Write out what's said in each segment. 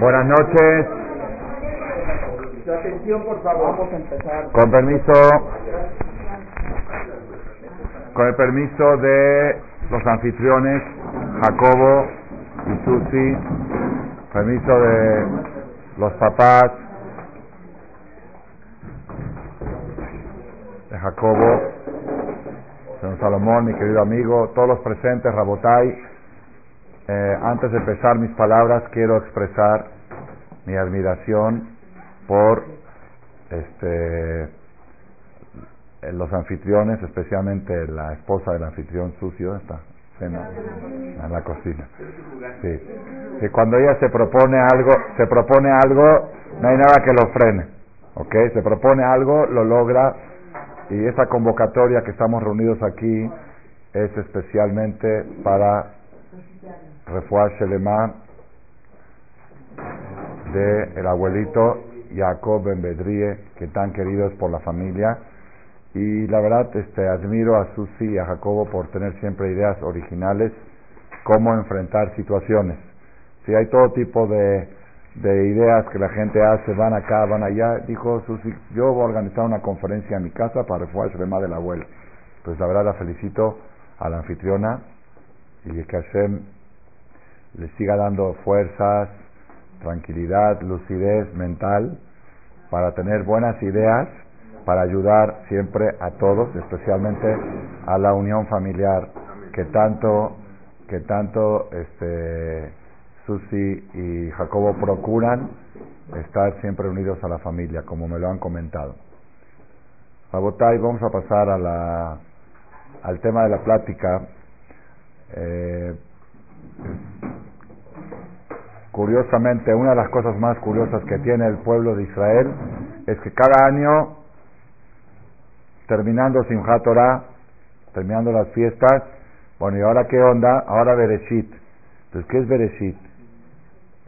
Buenas noches. atención, por favor. Vamos a empezar. Con permiso. Con el permiso de los anfitriones, Jacobo y Susi. Permiso de los papás de Jacobo, señor Salomón, mi querido amigo, todos los presentes, Rabotai. Eh, antes de empezar mis palabras, quiero expresar mi admiración por este, los anfitriones, especialmente la esposa del anfitrión sucio, está en la cocina. Sí. Que cuando ella se propone algo, se propone algo, no hay nada que lo frene. ¿Ok? Se propone algo, lo logra. Y esa convocatoria que estamos reunidos aquí es especialmente para Refuah Shelema de el abuelito Jacob Ben Bedrie, que tan queridos por la familia. Y la verdad, este, admiro a Susi y a Jacobo por tener siempre ideas originales, cómo enfrentar situaciones. Si hay todo tipo de, de ideas que la gente hace, van acá, van allá, dijo Susi, yo voy a organizar una conferencia en mi casa para Refuah Shelema del abuelo. Pues la verdad la felicito a la anfitriona y que Hashem le siga dando fuerzas, tranquilidad, lucidez mental para tener buenas ideas, para ayudar siempre a todos, especialmente a la unión familiar que tanto que tanto este Susi y Jacobo procuran estar siempre unidos a la familia, como me lo han comentado. Rabotay, vamos a pasar a la, al tema de la plática. Eh, Curiosamente, una de las cosas más curiosas que tiene el pueblo de Israel es que cada año, terminando Simchat Torah, terminando las fiestas, bueno, ¿y ahora qué onda? Ahora Bereshit. Entonces, ¿qué es Bereshit?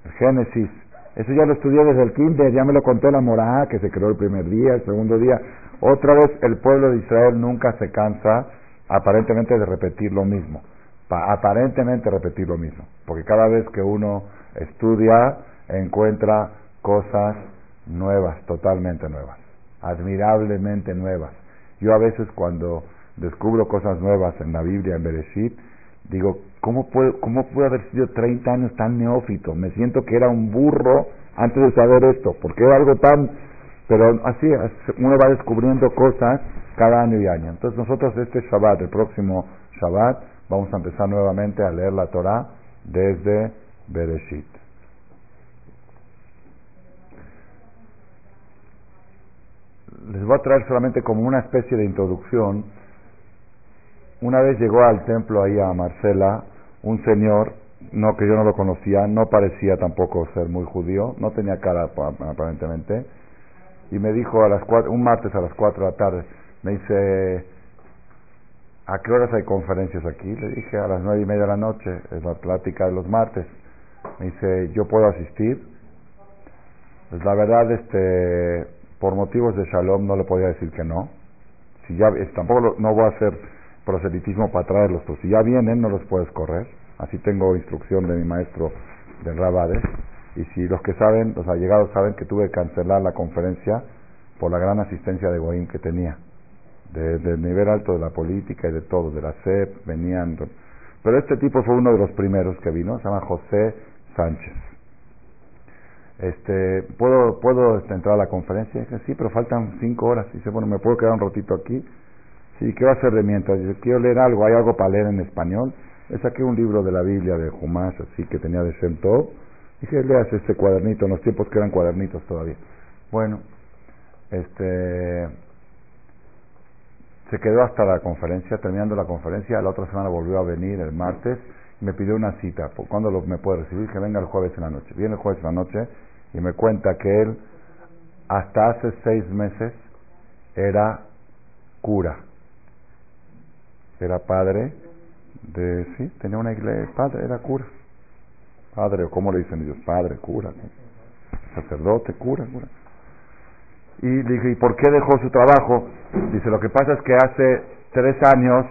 El Génesis. Eso ya lo estudié desde el kinder, ya me lo contó la Morá, que se creó el primer día, el segundo día. Otra vez, el pueblo de Israel nunca se cansa, aparentemente, de repetir lo mismo. aparentemente repetir lo mismo. Porque cada vez que uno estudia, encuentra cosas nuevas, totalmente nuevas, admirablemente nuevas. Yo a veces cuando descubro cosas nuevas en la Biblia, en Bereshit, digo, ¿cómo puedo, haber sido 30 años tan neófito? Me siento que era un burro antes de saber esto, porque era algo tan... Pero así, uno va descubriendo cosas cada año y año. Entonces nosotros este Shabbat, el próximo Shabbat, vamos a empezar nuevamente a leer la Torah desde Bereshit. Les voy a traer solamente como una especie de introducción. Una vez llegó al templo ahí a Marcela un señor, no que yo no lo conocía, no parecía tampoco ser muy judío, no tenía cara aparentemente, y me dijo a las cuatro, un martes a las cuatro de la tarde, me dice, ¿a qué horas hay conferencias aquí? Le dije a las nueve y media de la noche, es la plática de los martes. Me dice, ¿yo puedo asistir? Pues la verdad, este, por motivos de shalom no le podía decir que no. Si ya, tampoco no voy a hacer proselitismo para traerlos, pero si ya vienen no los puedes correr. Así tengo instrucción de mi maestro de Rabades. Y si los que saben, los allegados saben que tuve que cancelar la conferencia por la gran asistencia de Goín que tenía. del nivel alto de la política y de todo, de la CEP, venían. Pero este tipo fue uno de los primeros que vino, se llama José Sánchez. Este, ¿Puedo, puedo este, entrar a la conferencia? Dije, sí, pero faltan cinco horas. Dice, bueno, ¿me puedo quedar un ratito aquí? Sí, ¿qué va a hacer de mientras? Dice, quiero leer algo, ¿hay algo para leer en español? Le saqué un libro de la Biblia de Jumás, así que tenía de Shem Dije, leas este cuadernito, en los tiempos que eran cuadernitos todavía. Bueno, este se quedó hasta la conferencia, terminando la conferencia, la otra semana volvió a venir el martes me pidió una cita. ¿Cuándo me puede recibir? Que venga el jueves en la noche. Viene el jueves en la noche y me cuenta que él hasta hace seis meses era cura. Era padre de, sí, tenía una iglesia, padre, era cura. Padre, o cómo le dicen ellos, padre, cura, sacerdote, cura, cura. Y le dije, ¿y por qué dejó su trabajo? Dice, lo que pasa es que hace tres años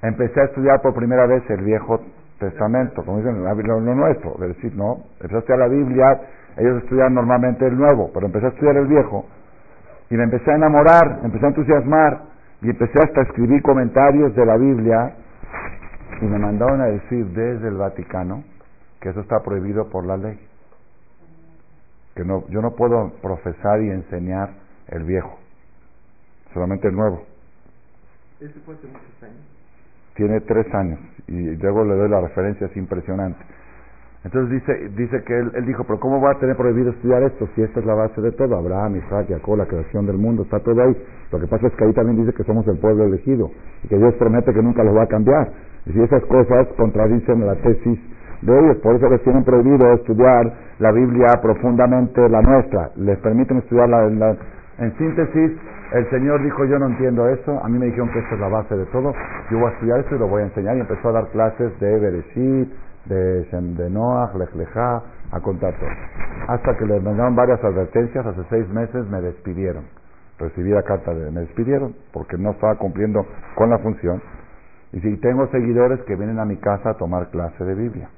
empecé a estudiar por primera vez el viejo Testamento, como dicen, lo, lo nuestro, de decir, no, empecé a la Biblia, ellos estudian normalmente el nuevo, pero empecé a estudiar el viejo, y me empecé a enamorar, me empecé a entusiasmar, y empecé hasta a escribir comentarios de la Biblia, y me mandaron a decir desde el Vaticano que eso está prohibido por la ley, que no, yo no puedo profesar y enseñar el viejo, solamente el nuevo. ¿Eso? Tiene tres años y luego le doy la referencia, es impresionante. Entonces dice, dice que él, dijo, pero ¿cómo va a tener prohibido estudiar esto si esta es la base de todo? Abraham, Isaac, Jacob, la creación del mundo, está todo ahí. Lo que pasa es que ahí también dice que somos el pueblo elegido y que Dios promete que nunca lo va a cambiar. Y si esas cosas contradicen la tesis de ellos, por eso les tienen prohibido estudiar la Biblia profundamente, la nuestra. Les permiten estudiar la, la en síntesis, el Señor dijo, yo no entiendo eso, a mí me dijeron que esta es la base de todo, yo voy a estudiar esto y lo voy a enseñar. Y empezó a dar clases de Bereshit, de, de Noah, Lech a contar todo. Hasta que le mandaron varias advertencias, hace seis meses me despidieron. Recibí la carta de, me despidieron porque no estaba cumpliendo con la función. Y si tengo seguidores que vienen a mi casa a tomar clase de Biblia.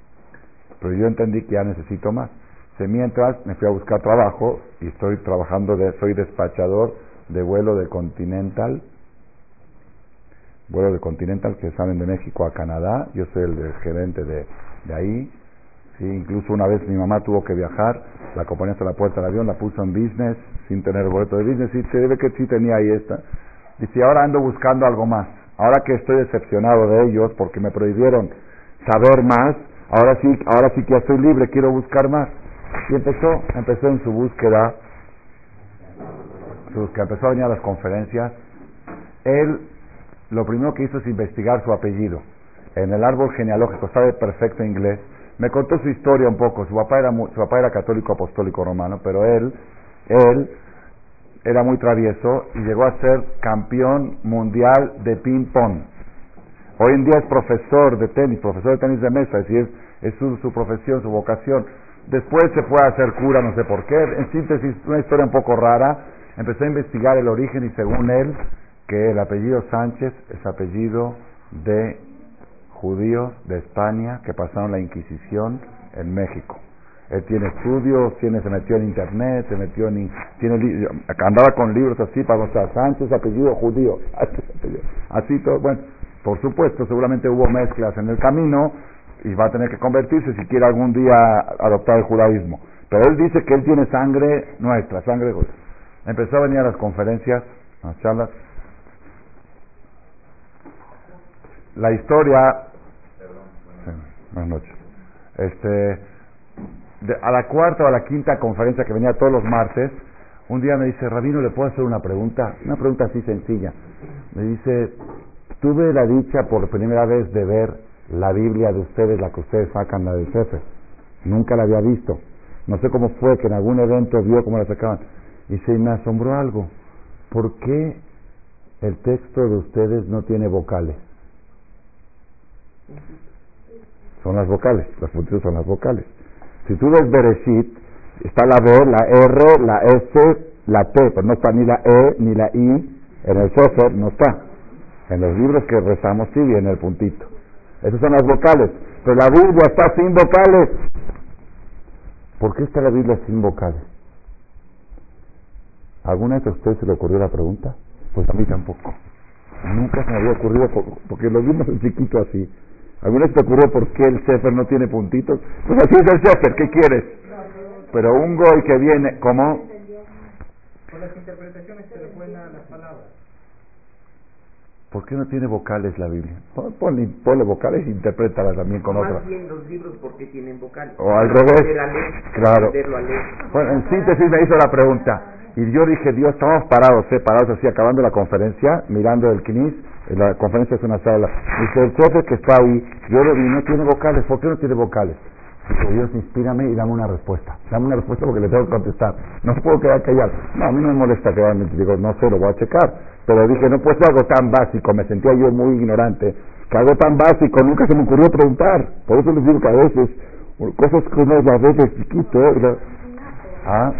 Pero yo entendí que ya necesito más. mientras me fui a buscar trabajo y estoy trabajando, de, soy despachador de vuelo de Continental, vuelo de Continental que salen de México a Canadá, yo soy el, gerente de, de ahí, sí, incluso una vez mi mamá tuvo que viajar, la acompañé hasta la puerta del avión, la puso en business, sin tener boleto de business, y se debe que sí tenía ahí esta. Dice, ahora ando buscando algo más, ahora que estoy decepcionado de ellos porque me prohibieron saber más, ahora sí, ahora sí que ya estoy libre, quiero buscar más. Y empezó, empezó en su búsqueda que empezó a venir a las conferencias, él lo primero que hizo es investigar su apellido. En el árbol genealógico, sabe perfecto inglés. Me contó su historia un poco. Su papá era, su papá era católico apostólico romano, pero él, él era muy travieso y llegó a ser campeón mundial de ping-pong. Hoy en día es profesor de tenis, profesor de tenis de mesa, es decir, es su, su profesión, su vocación. Después se fue a hacer cura, no sé por qué. En síntesis, una historia un poco rara empezó a investigar el origen y según él, que el apellido Sánchez es apellido de judíos de España que pasaron la Inquisición en México. Él tiene estudios, tiene, se metió en internet, se metió en, tiene, andaba con libros así para mostrar Sánchez, apellido judío, así todo, bueno, por supuesto, seguramente hubo mezclas en el camino y va a tener que convertirse si quiere algún día adoptar el judaísmo. Pero él dice que él tiene sangre nuestra, sangre judía. Empezó a venir a las conferencias, a las charlas. La historia. buenas noches. Este, a la cuarta o a la quinta conferencia que venía todos los martes, un día me dice, Rabino, ¿le puedo hacer una pregunta? Una pregunta así sencilla. Me dice, tuve la dicha por primera vez de ver la Biblia de ustedes, la que ustedes sacan, la del Sefer. Nunca la había visto. No sé cómo fue que en algún evento vio cómo la sacaban. Y se me asombró algo. ¿Por qué el texto de ustedes no tiene vocales? Son las vocales, las puntitas son las vocales. Si tú ves Bereshit, está la B, la R, la S, la T, pero no está ni la E ni la I. En el Sefer no está. En los libros que rezamos sí viene el puntito. Esas son las vocales. Pero la Biblia está sin vocales. ¿Por qué está la Biblia sin vocales? ¿Alguna vez a usted se le ocurrió la pregunta? Pues a mí tampoco. Nunca se me había ocurrido, porque lo vimos en chiquito así. ¿Alguna vez te ocurrió por qué el Sefer no tiene puntitos? Pues así es el Sefer, ¿qué quieres? Pero un goy que viene, ¿cómo? Por las interpretaciones se le pueden dar las palabras. ¿Por qué no tiene vocales la Biblia? Ponle, ponle vocales e interprétalas también con otras. Más bien los libros porque tienen vocales. O al revés. Claro. Bueno, en síntesis me hizo la pregunta. Y yo dije, Dios, estamos parados, ¿eh? parados así, acabando la conferencia, mirando el CNIS, la conferencia es una sala. Dice, el jefe que está ahí, yo lo vi, no tiene vocales, ¿por qué no tiene vocales? Dice, Dios, inspírame y dame una respuesta. Dame una respuesta porque le tengo que contestar. No puedo quedar callado. No, a mí no me molesta quedarme, digo, no sé, lo voy a checar. Pero dije, no puede ser algo tan básico, me sentía yo muy ignorante, que algo tan básico, nunca se me ocurrió preguntar. Por eso les digo que a veces, cosas que uno a veces chiquito, ¿Ah?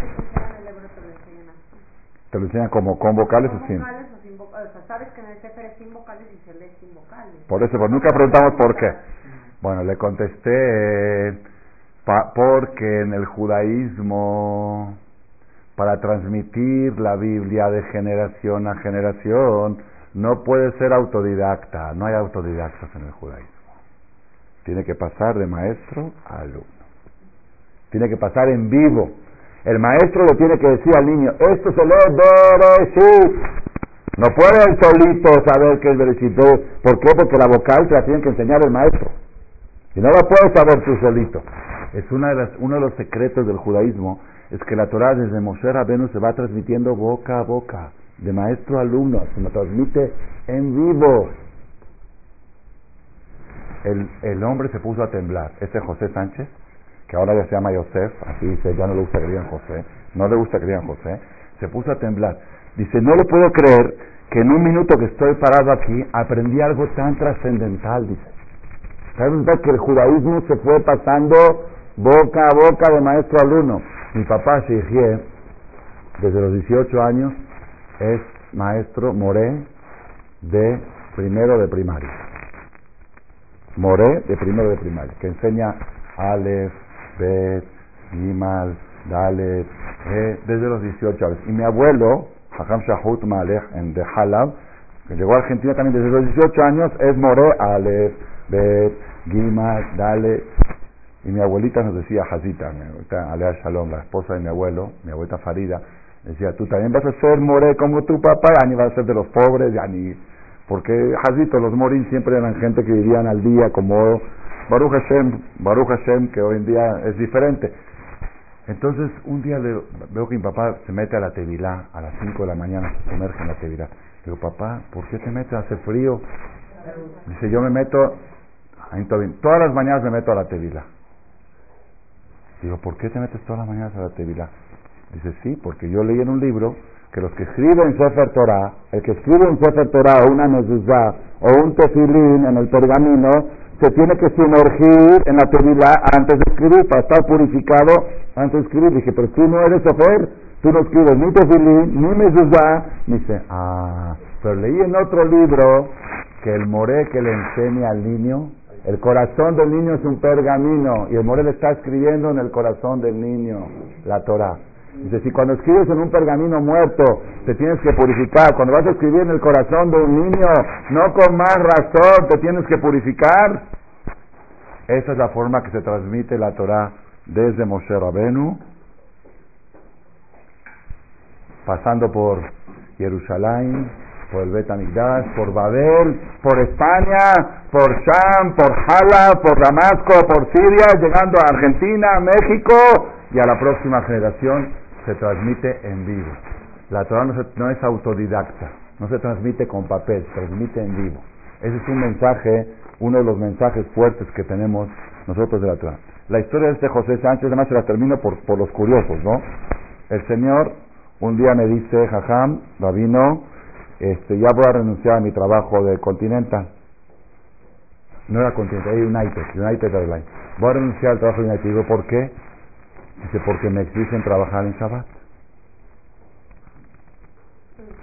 ¿Te lo enseñan como con vocales o sin? vocales o sin vocales. O sea, sabes que en el Sefer es sin vocales y se lee sin vocales. Por eso, pues nunca preguntamos por qué. Bueno, le contesté porque en el judaísmo, para transmitir la Biblia de generación a generación, no puede ser autodidacta, no hay autodidactas en el judaísmo. Tiene que pasar de maestro a alumno. Tiene que pasar en vivo. El maestro le tiene que decir al niño, esto se lee Bereshit. No puede el solito saber qué es Bereshit. ¿Por qué? Porque la vocal se la tiene que enseñar el maestro. Y no la puedes saber tú solito. Es una de las, uno de los secretos del judaísmo, es que la Torah desde Moshe Rabenu se va transmitiendo boca a boca, de maestro a alumno, se me transmite en vivo. El, el hombre se puso a temblar. Este José Sánchez, que ahora ya se llama Yosef, así dice, ya no le gusta que digan José, no le gusta que digan José, se puso a temblar. Dice, no lo puedo creer que en un minuto que estoy parado aquí aprendí algo tan trascendental, dice. ¿Sabes que el judaísmo se fue pasando boca a boca de maestro a alumno? Mi papá, Shihie, desde los 18 años, es maestro moré de primero de primaria. Moré de primero de primaria, que enseña Aleph, Bet, Gimal, Dalet, e, desde los 18 años. Y mi abuelo, Hakam Shahut Malech, en de Halab, que llegó a Argentina también desde los 18 años, es Moré, Aleph, Bet, Gimal, Dalet. Y mi abuelita nos decía, Hazita, Alea Shalom, la esposa de mi abuelo, mi abuelita Farida, decía, tú también vas a ser moré como tu papá, ya ni vas a ser de los pobres, ya ni... Porque, Hazito, los morín siempre eran gente que vivían al día como Baruch Hashem, Baruch Hashem, que hoy en día es diferente. Entonces, un día veo que mi papá se mete a la tevilá a las 5 de la mañana, se sumerge en la tevilá. Digo, papá, ¿por qué te metes? Hace frío. Dice, yo me meto, todas las mañanas me meto a la tevilá. Digo, ¿por qué te metes todas las mañanas a la tevilá? Dice, sí, porque yo leí en un libro que los que escriben Sefer Torah, el que escribe un Sefer Torah o una mezuzá o un tefilín en el pergamino, se tiene que sumergir en la tevilá antes de escribir, para estar purificado antes de escribir. Dije, pero tú no eres Sefer, tú no escribes ni tefilín, ni mezuzá. Dice, ah, pero leí en otro libro que el moré que le enseña al niño, el corazón del niño es un pergamino y el moré le está escribiendo en el corazón del niño la Torah. Dice, si cuando escribes en un pergamino muerto te tienes que purificar, cuando vas a escribir en el corazón de un niño, no con más razón te tienes que purificar. Esa es la forma que se transmite la Torah desde Moshe Rabenu, pasando por Jerusalén, por el Bet por Babel, por España, por Sham, por Hala, por Damasco, por Siria, llegando a Argentina, México y a la próxima generación se transmite en vivo. La Torah no, es autodidacta, no se transmite con papel, se transmite en vivo. Ese es un mensaje, uno de los mensajes fuertes que tenemos nosotros de la Torah. La historia de este José Sánchez, además se la termino por, por los curiosos, ¿no? El Señor un día me dice, Jajam, Rabino, este, ya voy a renunciar a mi trabajo de Continental. No era Continental, era United, United Airlines. Voy a renunciar al trabajo de United. Digo, ¿por qué? Dice, porque me exigen trabajar en Shabbat.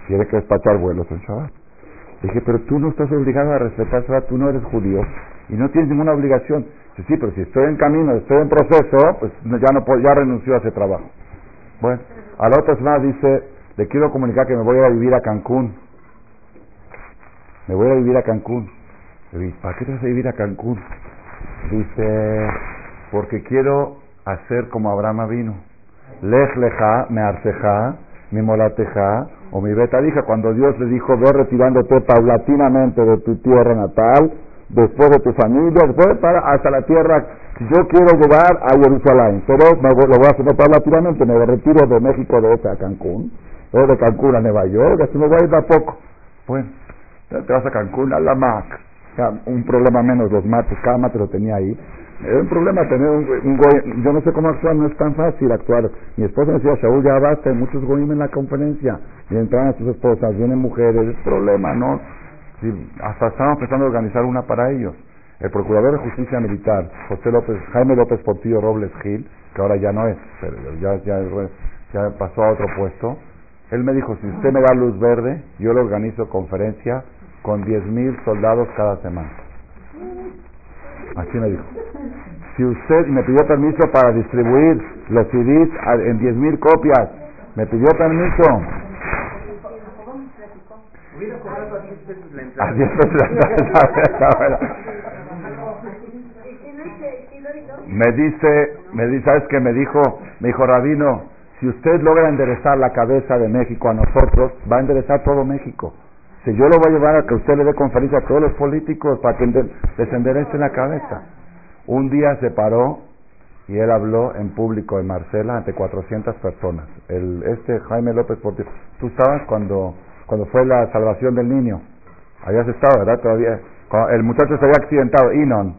Quiere que despachar vuelos en Shabbat. Dije, pero tú no estás obligado a respetar Shabbat, tú no eres judío y no tienes ninguna obligación. Dice, sí, pero si estoy en camino, estoy en proceso, pues ya no puedo, ya renunció a ese trabajo. Bueno, a la otra semana dice, le quiero comunicar que me voy a vivir a Cancún. Me voy a vivir a Cancún. ¿para qué te vas a vivir a Cancún? Dice, porque quiero hacer como Abraham vino. Lej leja, me arceja, mi molateja, o mi beta hija, cuando Dios le dijo, ve retirándote paulatinamente de tu tierra natal, después de tu familia, después para hasta la tierra, yo quiero llegar a Jerusalén, pero me, lo voy a hacer paulatinamente, me retiro de México de a Cancún, o de Cancún a Nueva York, así me voy a ir a poco. Bueno, te vas a Cancún, a la MAC, un problema menos los mates, cada mate lo tenía ahí, es un problema tener un, un Yo no sé cómo actuar, no es tan fácil actuar. Mi esposa me decía, Shaul, ya basta, hay muchos goyim en la conferencia. Y entran a sus esposas, vienen mujeres, es problema, ¿no? hasta estamos empezando a organizar una para ellos. El procurador de justicia militar, José López, Jaime López Portillo Robles Gil, que ahora ya no es, pero ya, ya, ya pasó a otro puesto, él me dijo, si usted me da luz verde, yo le organizo conferencia con 10.000 soldados cada semana. Así me dijo. Si usted me pidió permiso para distribuir los CDs en 10.000 copias, me pidió permiso. A 10 pesos la Me dice, me dice, ¿sabes qué me dijo? Me dijo, Rabino, si usted logra enderezar la cabeza de México a nosotros, va a enderezar todo México. Si yo lo voy a llevar a que usted le dé conferencia a todos los políticos para que les enderecen la cabeza. Un día se paró y él habló en público en Marcela ante 400 personas. El, este Jaime López Portillo, tú estabas cuando, cuando fue la salvación del niño. Habías estado, ¿verdad? Todavía. El muchacho se había accidentado, Inon.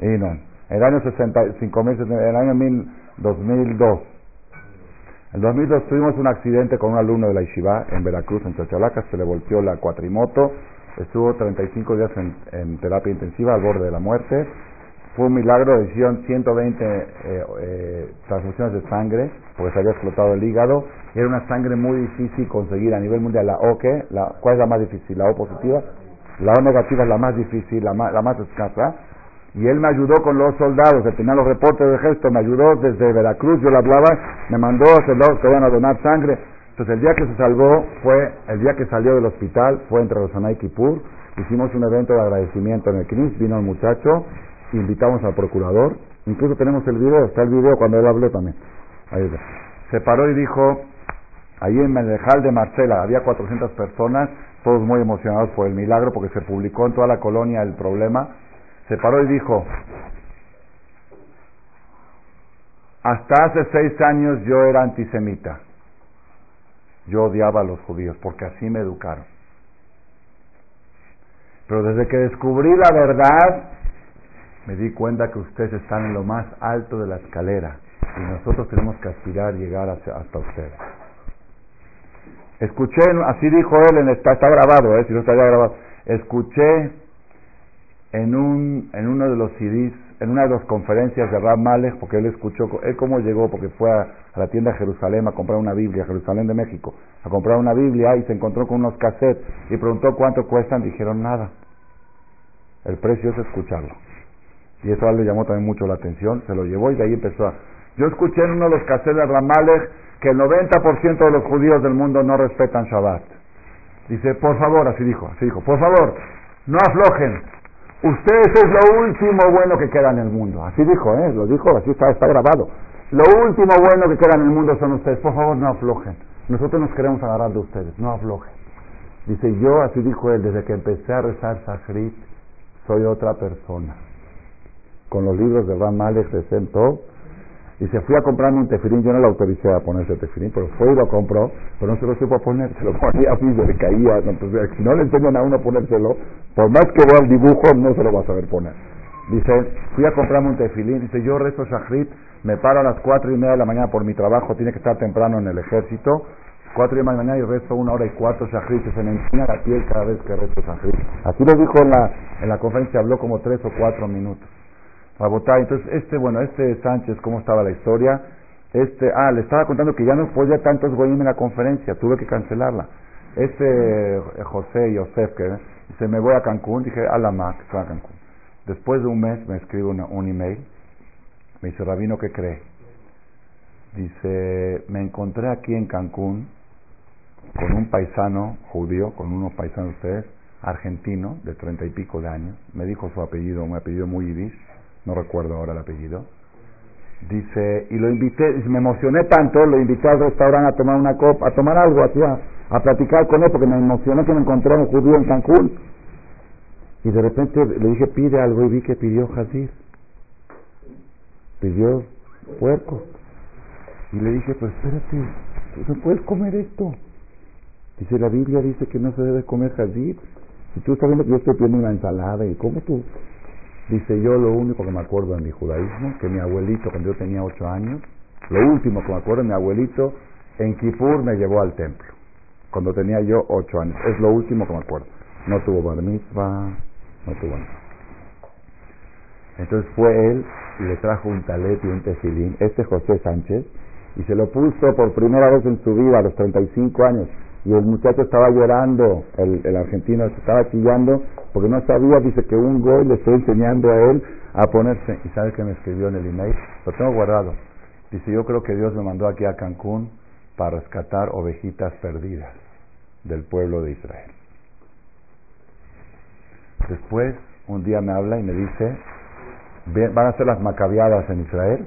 Inon. En el año 65 meses, en el año 2002. En 2002 tuvimos un accidente con un alumno de la Ishiva en Veracruz, en Chachalaca, se le volteó la cuatrimoto, estuvo 35 días en terapia intensiva al borde de la muerte fue un milagro, hicieron 120 eh, eh, transfusiones de sangre, porque se había explotado el hígado. Era una sangre muy difícil conseguir a nivel mundial. La O, ¿qué? La, ¿Cuál es la más difícil? ¿La O positiva? La O negativa es la más difícil, la más, la más escasa. Y él me ayudó con los soldados, al final los reportes de ejército, me ayudó desde Veracruz, yo le hablaba, me mandó a soldados que iban a donar sangre. Entonces el día que se salvó fue, el día que salió del hospital, fue entre Rosana y hicimos un evento de agradecimiento en el CNIS, vino el muchacho, invitamos al procurador, incluso tenemos el video, está el video cuando él habló también. Ahí está. Se paró y dijo, ahí en Menejal de Marcela había 400 personas, todos muy emocionados por el milagro, porque se publicó en toda la colonia el problema. Se paró y dijo, hasta hace seis años yo era antisemita. Yo odiaba a los judíos porque así me educaron. Pero desde que descubrí la verdad, me di cuenta que ustedes están en lo más alto de la escalera y nosotros tenemos que aspirar llegar hasta ustedes. Escuché, así dijo él, en está, grabado, eh, si no está grabado, escuché en, un, en uno de los CDs, en una de las conferencias de Rab Malek, porque él escuchó, él cómo llegó, porque fue a, la tienda de Jerusalén a comprar una Biblia, Jerusalén de México, a comprar una Biblia y se encontró con unos cassettes y preguntó cuánto cuestan, dijeron nada. El precio es escucharlo. Y eso le llamó también mucho la atención, se lo llevó y de ahí empezó a... Yo escuché en uno de los cassettes de que el 90% de los judíos del mundo no respetan Shabbat. Dice, por favor, así dijo, así dijo, por favor, no aflojen. Ustedes es lo último bueno que queda en el mundo. Así dijo, ¿eh? Lo dijo, así está, está grabado. Lo último bueno que queda en el mundo son ustedes. Por favor, no aflojen. Nosotros nos queremos agarrar de ustedes, no aflojen. Dice, yo, así dijo él, desde que empecé a rezar Sahrit, soy otra persona con los libros de Ram Malek se sentó y se fui a comprarme un tefilín. Yo no le autoricé a ponerse tefilín, pero fue y lo compró, pero no se lo supo poner, se lo ponía así, se le caía. Entonces, si no le enseñan a uno a ponérselo, por más que vea el dibujo, no se lo va a saber poner. Dice, fui a comprarme un tefilín, dice, yo rezo Shachrit, me paro a las cuatro y media de la mañana por mi trabajo, tiene que estar temprano en el ejército, cuatro y media de la mañana y rezo una hora y cuatro Shachrit, se me enseña la piel cada vez que rezo Shachrit. Así lo dijo en la, en la conferencia, habló como tres o cuatro minutos. Entonces, este, bueno, este Sánchez, ¿cómo estaba la historia? Este, ah, le estaba contando que ya no podía tantos goyim en la conferencia, tuve que cancelarla. Este eh, José Yosef, que dice, me voy a Cancún, dije, a la Mac, a Cancún. Después de un mes me escribe un email, me dice, Rabino, ¿qué cree? Dice, me encontré aquí en Cancún con un paisano judío, con unos paisanos de ustedes, argentino, de treinta y pico de años, me dijo su apellido, un apellido muy yiddish, no recuerdo ahora el apellido, dice, y lo invité, me emocioné tanto, lo invité al restaurante a tomar una copa, a tomar algo, a, a platicar con él, porque me emocioné que me encontré un judío en Cancún. Y de repente le dije, pide algo, y vi que pidió jazir. Pidió puerco. Y le dije, pues espérate, no puedes comer esto. Dice, la Biblia dice que no se debe comer jazir. Si tú estás viendo que yo estoy pidiendo una ensalada, y cómo tú Dice yo lo único que me acuerdo de mi judaísmo, que mi abuelito cuando yo tenía ocho años, lo último que me acuerdo, mi abuelito en Kippur me llevó al templo, cuando tenía yo ocho años. Es lo último que me acuerdo. No tuvo bar mitzvah, no tuvo nada. Entonces fue él y le trajo un talet y un tefilín, este José Sánchez, y se lo puso por primera vez en su vida a los 35 años. Y el muchacho estaba llorando, el, el argentino estaba chillando porque no sabía, dice que un goy le está enseñando a él a ponerse. ¿Y sabe que me escribió en el email? Lo tengo guardado. Dice, yo creo que Dios me mandó aquí a Cancún para rescatar ovejitas perdidas del pueblo de Israel. Después, un día me habla y me dice, van a ser las macabiadas en Israel.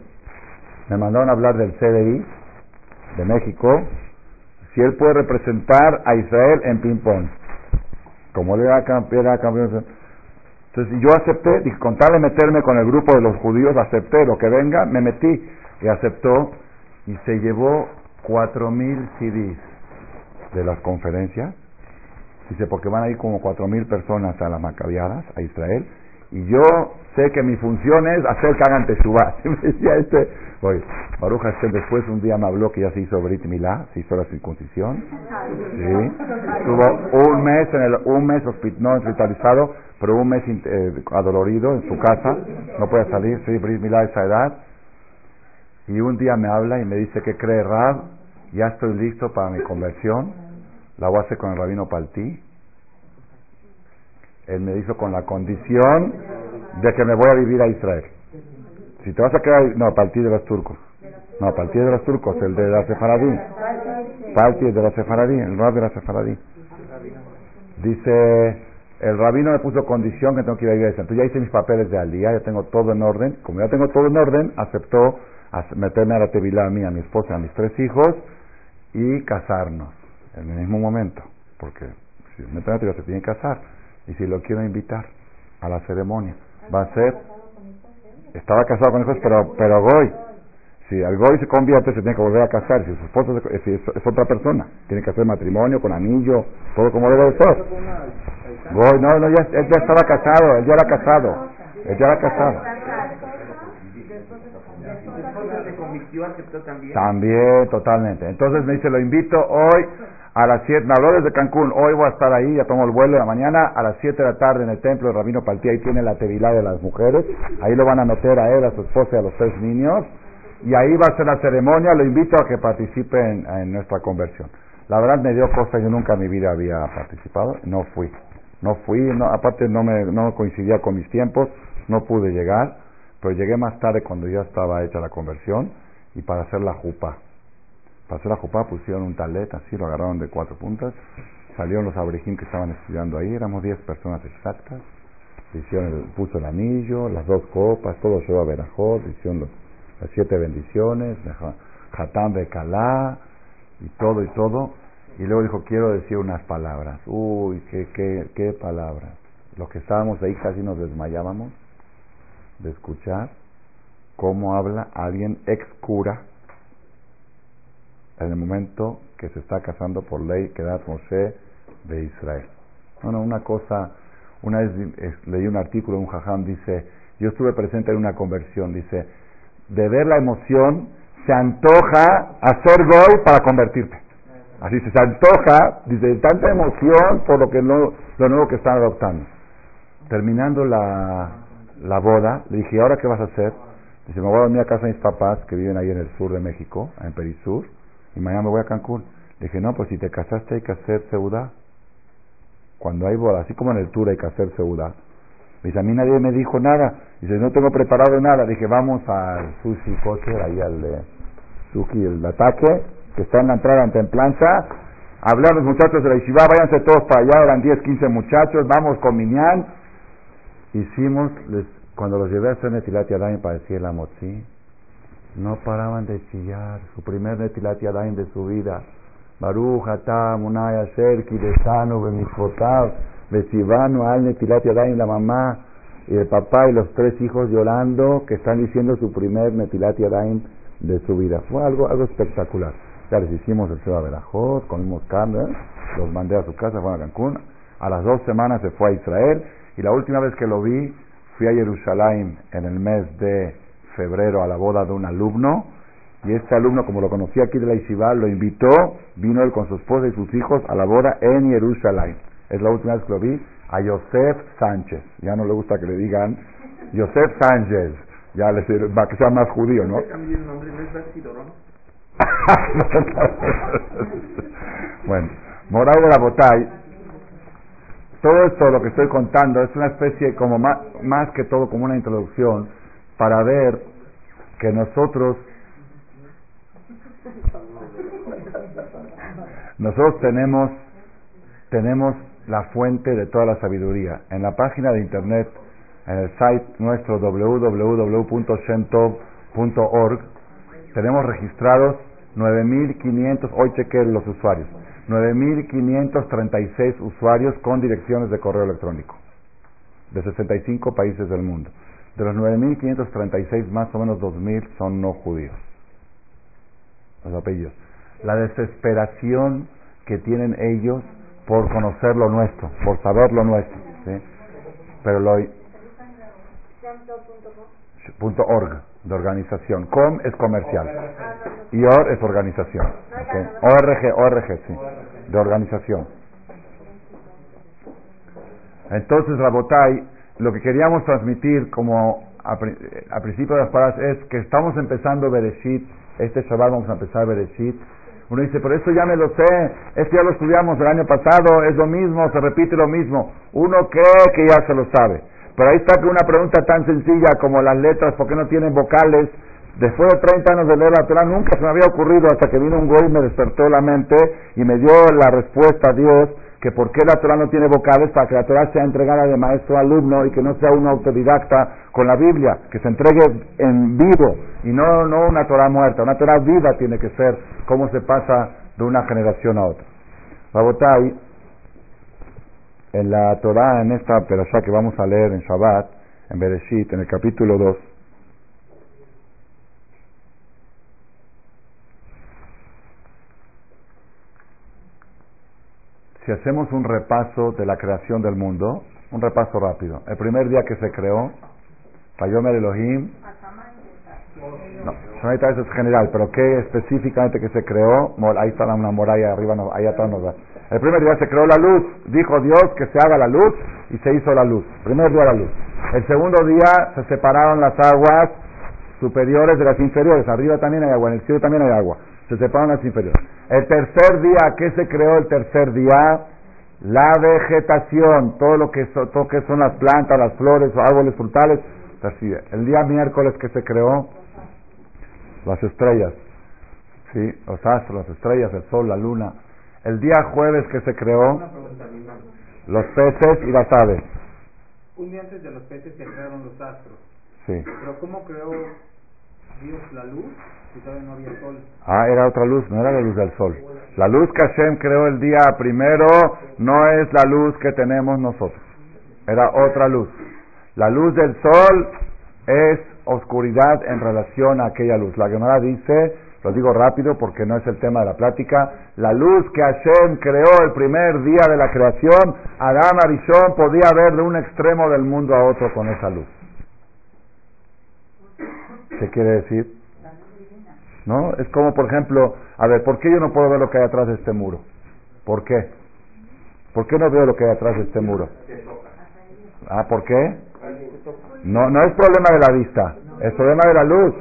Me mandaron a hablar del CDI de México, si él puede representar a Israel en ping-pong. Como él era campeón. Entonces yo acepté, dije, con tal de meterme con el grupo de los judíos, acepté lo que venga, me metí y aceptó y se llevó cuatro mil CDs de las conferencias. Dice, porque van a ir como cuatro mil personas a las macabiadas, a Israel, y yo sé que mi función es hacer que hagan teshuva. me decía este, oye, Baruch después un día me habló que ya se hizo Brit Milá, se hizo la circuncisión. Sí. Estuvo un mes, en el, un mes hospitalizado, pero un mes eh, adolorido en su casa, no puede salir, sí, Brit Milá a esa edad. Y un día me habla y me dice que cree Rab, ya estoy listo para mi conversión, la voy a hacer con el rabino Paltí él me hizo con la condición de que me voy a vivir a Israel. Si te vas a quedar, no, partir de los turcos. No, partir de los turcos, el de la Sefaradí. Partir de la Sefaradí, el rab de la Sefaradí. Dice, el rabino me puso condición que tengo que ir a Israel. Entonces ya hice mis papeles de al día, ya tengo todo en orden. Como ya tengo todo en orden, aceptó meterme a la tevilá a mí, a mi esposa, a mis tres hijos y casarnos en el mismo momento. Porque si me a se tiene que casar y si lo quiero invitar a la ceremonia, va a ser... Estaba casado con hijos, pero, pero Goy. Si al Goy se convierte, se tiene que volver a casar. Si su esposo es, otra persona, tiene que hacer matrimonio con anillo, todo como debe de ser. Goy, no, no, ya, él ya estaba casado, él ya era casado. Él ya era casado. También, totalmente. Entonces me dice, lo invito hoy a las 7, me habló desde Cancún, hoy voy a estar ahí, ya tomo el vuelo de la mañana, a las 7 de la tarde en el templo de Rabino Paltí, ahí tiene la tevilá de las mujeres, ahí lo van a meter a él, a su esposa y a los tres niños, y ahí va a ser la ceremonia, lo invito a que participe en, nuestra conversión. La verdad me dio cosa, yo nunca en mi vida había participado, no fui, no fui, no, aparte no me no coincidía con mis tiempos, no pude llegar, pero llegué más tarde cuando ya estaba hecha la conversión y para hacer la jupa. Hacer la jupá pusieron un talet, así lo agarraron de cuatro puntas. Salieron los abrejín que estaban estudiando ahí, éramos diez personas exactas. Puso el anillo, las dos copas, todo lleva verajot, hicieron las siete bendiciones, jatán de calá, y todo y todo. Y luego dijo, quiero decir unas palabras. Uy, qué, qué, qué palabras. Los que estábamos ahí casi nos desmayábamos de escuchar cómo habla alguien ex cura en el momento que se está casando por ley da Moshe de Israel. Bueno, una cosa, una vez leí un artículo, un jajam dice, yo estuve presente en una conversión, dice, de ver la emoción se antoja hacer gol para convertirte. Así se, antoja, dice, tanta emoción por lo que no, lo nuevo que están adoptando. Terminando la, la boda, le dije, ¿ahora qué vas a hacer? Dice, me voy a dormir a casa de mis papás que viven ahí en el sur de México, en Perisur, y mañana me voy a Cancún. Le dije, no, pues si te casaste hay que hacer seudá. Cuando hay boda, así como en el tour hay que hacer seudá. Dice, a mí nadie me dijo nada. Dice, no tengo preparado nada. Dije, vamos al sushi kosher, ahí al de sushi, el ataque, que está en la entrada en Templanza. Hablar los muchachos de la Yeshiva, váyanse todos para allá, eran 10, 15 muchachos, vamos con Miñán. Hicimos, les, cuando los llevé a hacer Netilat Yadayim para decir la motzi, no paraban de chillar. Su primer Netilat Yadayim de su vida. Baruch Atam, Unaya Serki, Desano, Bemifotav, Besivano, Al Netilat Yadayim, la mamá y el papá y los tres hijos llorando que están diciendo su primer Netilat Yadayim de su vida. Fue algo, algo espectacular. Ya les hicimos el Seba comimos carne, los mandé a su casa, fueron a Cancún. A las dos semanas se fue a Israel y la última vez que lo vi fui a Jerusalén en el mes de febrero a la boda de un alumno y este alumno, como lo conocía aquí de la Yeshiva, lo invitó, vino él con su esposa y sus hijos a la boda en Jerusalén. Es la última vez que lo vi, a Joseph Sánchez. Ya no le gusta que le digan Joseph Sánchez, ya le va que sea más judío, ¿no? el nombre, ¿no es bueno, Moray de la Botay, todo esto lo que estoy contando es una especie como más, más que todo como una introducción para ver que nosotros nosotros tenemos tenemos la fuente de toda la sabiduría. En la página de internet, en el site nuestro www.shentov.org, tenemos registrados 9.500, hoy chequé los usuarios, 9.536 usuarios con direcciones de correo electrónico de 65 países del mundo. De los 9.536, más o menos 2.000 son no judíos. Los apellidos. La desesperación que tienen ellos por conocer lo nuestro, por saber lo nuestro. ¿sí? Pero lo... Punto .org, de organización. Com es comercial. Y OR es organización. ORG, ORG, sí. De organización. Entonces, Rabotai, lo que queríamos transmitir como a, principio de las palabras es que estamos empezando Bereshit. Este Shabbat vamos a empezar Bereshit uno dice, pero eso ya me lo sé, esto ya lo estudiamos el año pasado, es lo mismo, se repite lo mismo. Uno cree que ya se lo sabe. Pero ahí está que una pregunta tan sencilla como las letras, ¿por qué no tienen vocales? Después de 30 años de leer la Torah nunca se me había ocurrido hasta que vino un güey y me despertó la mente y me dio la respuesta a Dios que por qué la Torah no tiene vocales para que la Torah sea entregada de maestro a alumno y que no sea un autodidacta con la Biblia, que se entregue en vivo y no, no una Torah muerta, una Torah viva tiene que ser cómo se pasa de una generación a otra. Rabotai, en la Torah, en esta perashá que vamos a leer en Shabbat, en Bereshit, en el capítulo 2, si hacemos un repaso de la creación del mundo, un repaso rápido. El primer día que se creó, Fayomer Elohim. No, eso es general, pero ¿qué específicamente que se creó? Ahí está una muralla arriba, ahí atrás nos da. El primer día se creó la luz, dijo Dios que se haga la luz y se hizo la luz. Primer día la luz. El segundo día se separaron las aguas superiores de las inferiores. Arriba también hay agua, en el cielo también hay agua se separan las inferiores. El tercer día, ¿qué se creó el tercer día? La vegetación, todo lo que, todo que son las plantas, las flores, árboles frutales. El día miércoles que se creó, las estrellas, ¿sí? los astros, las estrellas, el sol, la luna. El día jueves que se creó, los peces y las aves. Un día antes de los peces se crearon los astros. Sí. Pero ¿cómo creó Dios la luz? Ah, era otra luz, no era la luz del sol. La luz que Hashem creó el día primero no es la luz que tenemos nosotros. Era otra luz. La luz del sol es oscuridad en relación a aquella luz. La Gemara dice, lo digo rápido porque no es el tema de la plática, la luz que Hashem creó el primer día de la creación, Adán Arishon podía ver de un extremo del mundo a otro con esa luz. ¿Qué quiere decir? ¿No? Es como, por ejemplo, a ver, ¿por qué yo no puedo ver lo que hay atrás de este muro? ¿Por qué? ¿Por qué no veo lo que hay atrás de este muro? Ah, ¿por qué? No, no es problema de la vista, es problema de la luz.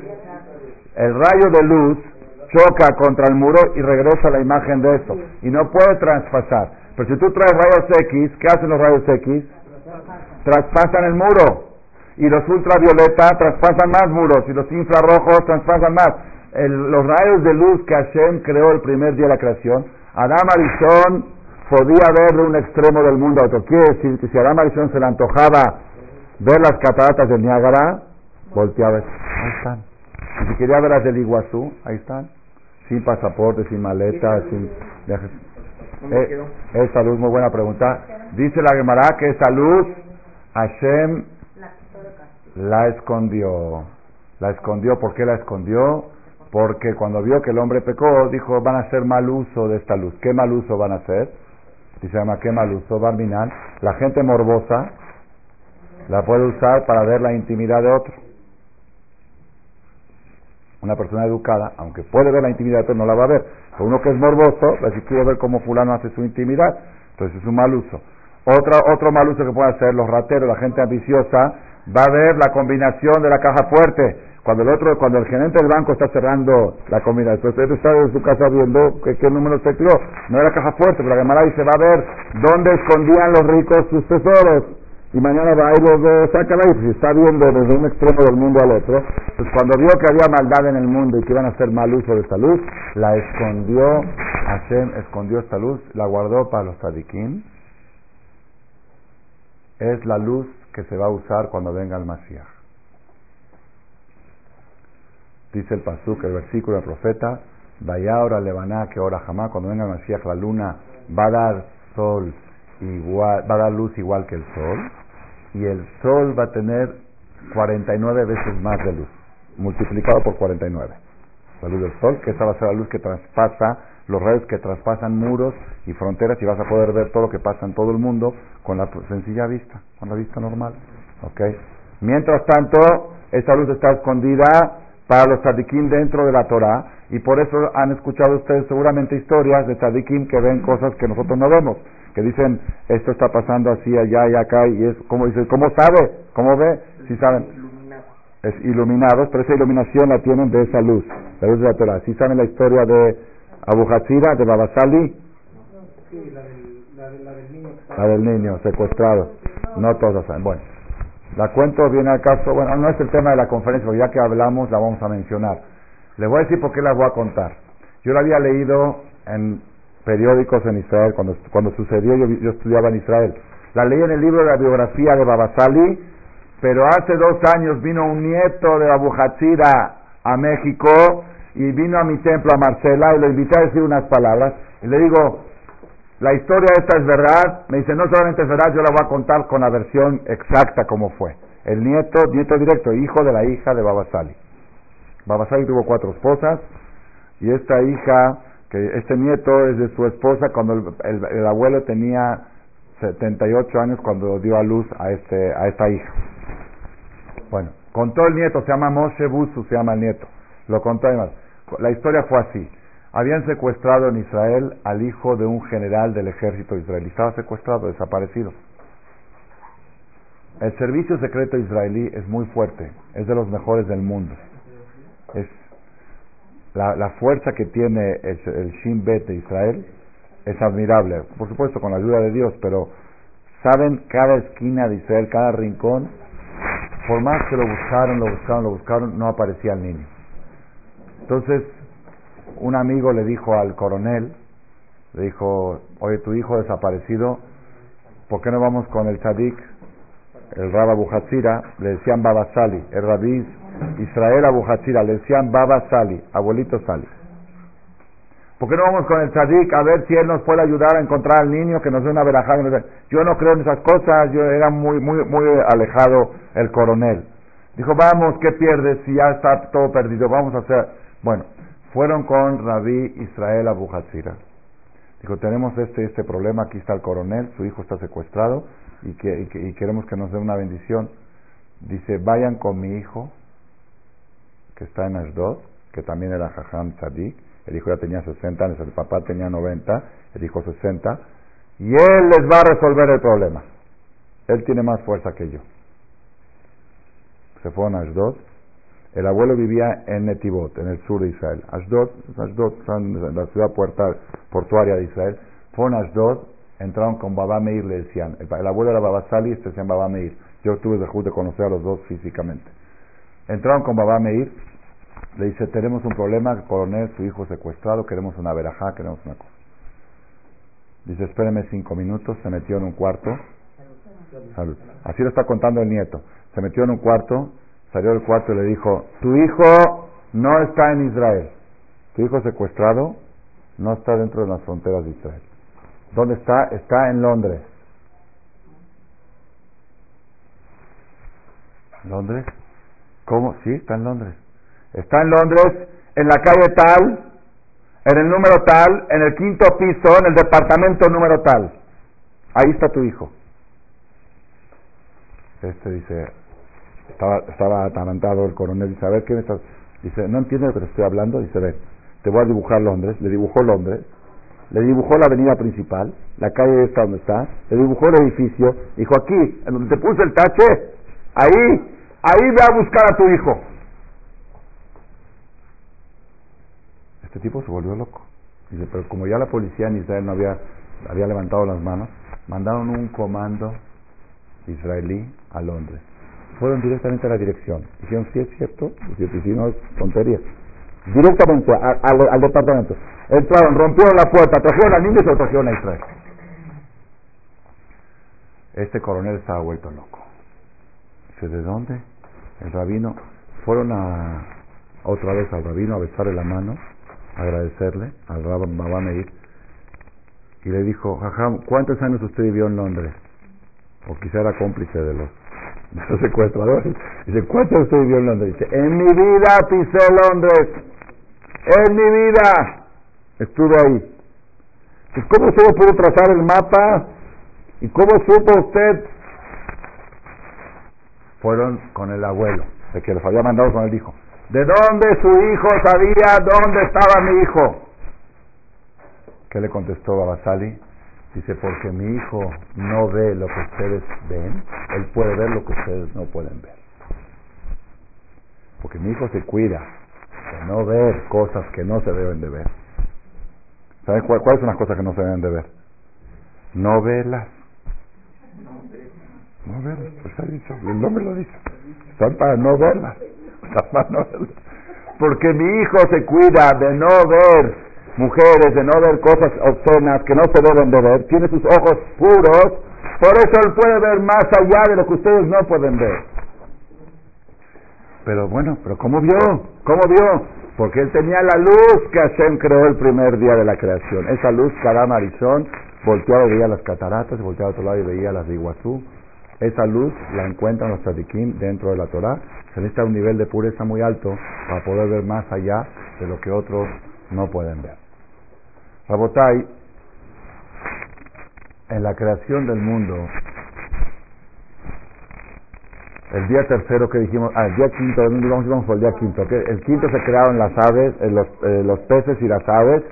El rayo de luz choca contra el muro y regresa la imagen de esto. Y no puede traspasar. Pero si tú traes rayos X, ¿qué hacen los rayos X? Traspasan el muro. Y los ultravioleta traspasan más muros. Y los infrarrojos traspasan más los rayos de luz que Hashem creó el primer día de la creación, Adam Arishon podía ver de un extremo del mundo a otro. Quiere decir que si Adam Arishon se le antojaba ver las cataratas del Niágara, volteaba. Ahí están. Y si quería ver las del Iguazú, ahí están. Sin pasaporte, sin maleta, sin viajes. Eh, esa luz, muy buena pregunta. Dice la Gemara que esa luz Hashem la escondió. La escondió. ¿Por qué la escondió? Porque cuando vio que el hombre pecó, dijo, van a hacer mal uso de esta luz. ¿Qué mal uso van a hacer? Y se llama ¿qué mal uso? Barminal. La gente morbosa la puede usar para ver la intimidad de otro. Una persona educada, aunque puede ver la intimidad de otro, no la va a ver. Pero uno que es morboso, si quiere ver cómo fulano hace su intimidad, entonces es un mal uso. Otra, otro mal uso que puede hacer los rateros, la gente ambiciosa, va a ver la combinación de la caja fuerte. Cuando el otro, cuando el gerente del banco está cerrando la combinación, usted está en su casa viendo qué, número se creó. No era caja fuerte, pero la Gemara dice, va a ver dónde escondían los ricos sus tesoros. Y mañana va a ir los sácala y si está viendo desde un extremo del mundo al otro, pues cuando vio que había maldad en el mundo y que iban a hacer mal uso de esta luz, la escondió, Hashem escondió esta luz, la guardó para los tzadikim. Es la luz que se va a usar cuando venga el Mashiach. Dice el Pasuk, el versículo del profeta, vaya ahora levaná que ahora jamás, cuando venga el Mashiach la luna va a dar sol igual, va a dar luz igual que el sol, y el sol va a tener 49 veces más de luz, multiplicado por 49. La luz del sol, que esa va a ser la luz que traspasa los rayos que traspasan muros y fronteras y vas a poder ver todo lo que pasa en todo el mundo con la sencilla vista, con la vista normal. ¿Ok? Mientras tanto, esta luz está escondida para los tzadikim dentro de la Torah y por eso han escuchado ustedes seguramente historias de tzadikim que ven cosas que nosotros no vemos, que dicen esto está pasando así allá y acá y es como dice, ¿cómo sabe? ¿Cómo ve? Si saben. Es iluminados, pero esa iluminación la tienen de esa luz, la luz de la Torah. Si saben la historia de Abu Hatzira de Babasali. Sí, la del, la, del niño. La del niño, secuestrado. No todos saben. Bueno, la cuento viene al caso. Bueno, no es el tema de la conferencia, porque ya que hablamos la vamos a mencionar. Les voy a decir por qué la voy a contar. Yo la había leído en periódicos en Israel, cuando, cuando sucedió, yo, yo estudiaba en Israel. La leí en el libro de la biografía de Babasali, pero hace dos años vino un nieto de Abu Hatzira a México y vino a mi templo a Marcela y lo invité a decir unas palabras y le digo, la historia esta es verdad, me dice, no solamente es verdad, yo la voy a contar con la versión exacta como fue. El nieto, nieto directo, hijo de la hija de Babasali. Babasali tuvo cuatro esposas y esta hija, que este nieto es de su esposa cuando el, abuelo tenía 78 años cuando dio a luz a, este, a esta hija. Bueno, contó el nieto, se llama Moshe Busu, se llama el nieto. Lo contó además. La historia fue así. Habían secuestrado en Israel al hijo de un general del ejército israelí. Estaba secuestrado, desaparecido. El servicio secreto israelí es muy fuerte, es de los mejores del mundo. Es la, fuerza que tiene el, el Shin Bet de Israel es admirable, por supuesto con la ayuda de Dios, pero saben cada esquina de Israel, cada rincón, por más que lo buscaron, lo buscaron, lo buscaron, no aparecía el niño. Entonces, un amigo le dijo al coronel, le dijo, oye, tu hijo desaparecido, ¿por qué no vamos con el tzadik, el Rab Abu Le decían Baba Sali, el rabí Israel Abu le decían Baba Sali, abuelito Sali. ¿Por qué no vamos con el tzadik a ver si él nos puede ayudar a encontrar al niño que nos dé una verajada? Yo no creo en esas cosas, yo era muy, muy, muy alejado el coronel. Dijo, vamos, ¿qué pierdes si ya está todo perdido? Vamos a hacer bueno, fueron con Rabí Israel Abu Hatzira. Dijo, tenemos este este problema, aquí está el coronel, su hijo está secuestrado y, que, y, queremos que nos dé una bendición. Dice, vayan con mi hijo, que está en Ashdod, que también era Jajam Tzadik, el hijo ya tenía 60 años, el papá tenía 90, el hijo 60, y él les va a resolver el problema. Él tiene más fuerza que yo. Se fueron a Ashdod, el abuelo vivía en Netivot, en el sur de Israel. Ashdod, Ashdod, la ciudad portuaria de Israel. Fueron a Ashdod, entraron con Baba Meir, le decían. El, abuelo era Baba Sali, este llama Baba Meir. Yo tuve el de conocer a los dos físicamente. Entraron con Baba Meir, le dice, tenemos un problema, coronel, su hijo secuestrado, queremos una verajá, queremos una cosa. Dice, espéreme cinco minutos, se metió en un cuarto. Así lo está contando el nieto. Se metió en un cuarto, salió del cuarto y le dijo, tu hijo no está en Israel. Tu hijo secuestrado no está dentro de las fronteras de Israel. ¿Dónde está? Está en Londres. ¿Londres? ¿Cómo? Sí, está en Londres. Está en Londres, en la calle tal, en el número tal, en el quinto piso, en el departamento número tal. Ahí está tu hijo. Este dice, estaba, estaba atarantado el coronel, dice, a ver, ¿qué Dice, no entiende lo que te estoy hablando. Dice, ve, te voy a dibujar Londres. Le dibujó Londres. le dibujó la avenida principal, la calle esta donde está, le dibujó el edificio, dijo aquí, en donde te puse el tache, ahí, ahí ve a buscar a tu hijo. Este tipo se volvió loco. Dice, pero como ya la policía en Israel no había, había levantado las manos, mandaron un comando israelí a Londres. Fueron directamente a la dirección. Dijeron, sí es cierto, si no es tontería. Directamente al, departamento. Entraron, rompieron la puerta, trajeron al niño y se lo trajeron a Israel. Este coronel estaba vuelto loco. Dice, ¿de dónde? El rabino. Fueron a otra vez al rabino a besarle la mano, agradecerle, al rabino Meir, y le dijo, Jajam, ¿cuántos años usted vivió en Londres? O quizá era cómplice de los, los secuestradores. Dice, ¿cuántos años usted vivió en Londres? Dice, en mi vida pisé Londres. En mi vida estuve ahí. ¿Y cómo se pudo trazar el mapa? ¿Y cómo supo usted? Fueron con el abuelo, de que los había mandado con el hijo. ¿De dónde su hijo sabía dónde estaba mi hijo? ¿Qué le contestó Babasali? Dice, porque mi hijo no ve lo que ustedes ven, él puede ver lo que ustedes no pueden ver. Porque mi hijo se cuida de no ver cosas que no se deben de ver. ¿Saben cuáles son las cosas que no se deben de ver? No verlas. No verlas, pues ha dicho, el nombre lo dice. Son para no verlas. Porque mi hijo se cuida de no ver mujeres, de no ver cosas obscenas que no se deben de ver, tiene sus ojos puros, por eso él puede ver más allá de lo que ustedes no pueden ver. Pero bueno, pero ¿cómo vio? ¿Cómo vio? Porque él tenía la luz que Hashem creó el primer día de la creación. Esa luz, cada marizón, volteaba y veía las cataratas, volteaba a otro lado y veía las de Iguazú. Esa luz la encuentran los tzadikim dentro de la Torah. Se necesita un nivel de pureza muy alto para poder ver más allá de lo que otros no pueden ver. Rabotai, en la creación del mundo, el día tercero que dijimos, ah, el día quinto, vamos, vamos por el día quinto, el quinto se crearon las aves, eh, los, eh, los peces y las aves,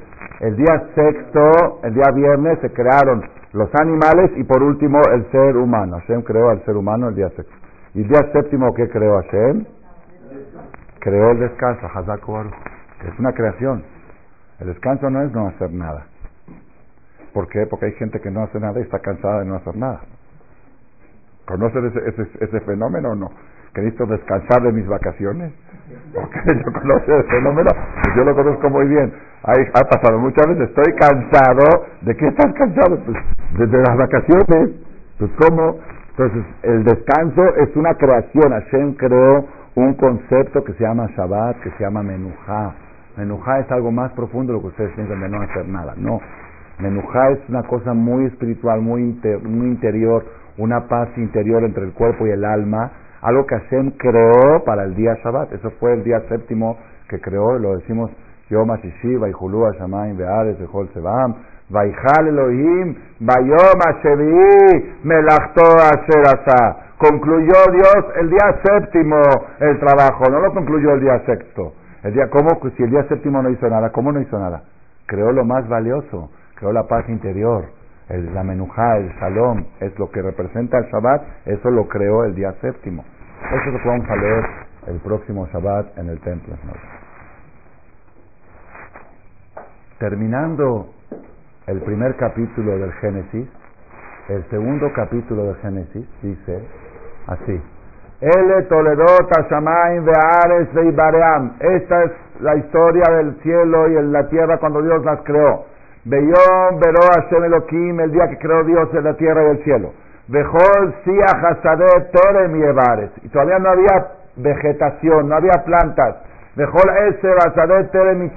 el día sexto, el día viernes, se crearon los animales y por último el ser humano. Hashem creó al ser humano el día sexto. ¿Y el día séptimo qué creó Hashem? Creó el descanso, Es una creación. El descanso no es no hacer nada. ¿Por qué? Porque hay gente que no hace nada y está cansada de no hacer nada. ¿Conoces ese, ese, fenómeno o no? ¿Que necesito descansar de mis vacaciones? Porque yo conozco ese fenómeno, pues yo lo conozco muy bien. ha pasado muchas veces, estoy cansado. ¿De qué estás cansado? Pues desde las vacaciones. Pues ¿cómo? Entonces, el descanso es una creación. Hashem creó un concepto que se llama Shabbat, que se llama Menujá Menujá es algo más profundo de lo que ustedes piensan de no hacer nada. No. Menujá es una cosa muy espiritual, muy, muy interior, una paz interior entre el cuerpo y el alma, algo que Hashem creó para el día Shabbat. Eso fue el día séptimo que creó, lo decimos Yom Hashishi, Vaihulu Hashamayim Be'ares, Bechol Sebam, Vaihal Elohim, Vayom Hashevi, Melachto Asher Concluyó Dios el día séptimo el trabajo, no lo concluyó el día sexto. El día, ¿cómo? Si el día séptimo no hizo nada, ¿cómo no hizo nada? Creó lo más valioso, creó la paz interior, el, la menujá, el salón, es lo que representa el Shabbat, eso lo creó el día séptimo. Eso es lo vamos a leer el próximo Shabbat en el templo. Terminando el primer capítulo del Génesis, el segundo capítulo del Génesis dice así. Ele Toledot Hashamayim Ve'ares Ve'ibaream. Esta es la historia del cielo y la tierra cuando Dios las creó. Beyom Vero Hashem Elohim, el día que creó Dios en la tierra y el cielo. Bejol Siach Hasadeh Torem y todavía no había vegetación, no había plantas. Bejol Eser Hasadeh Terem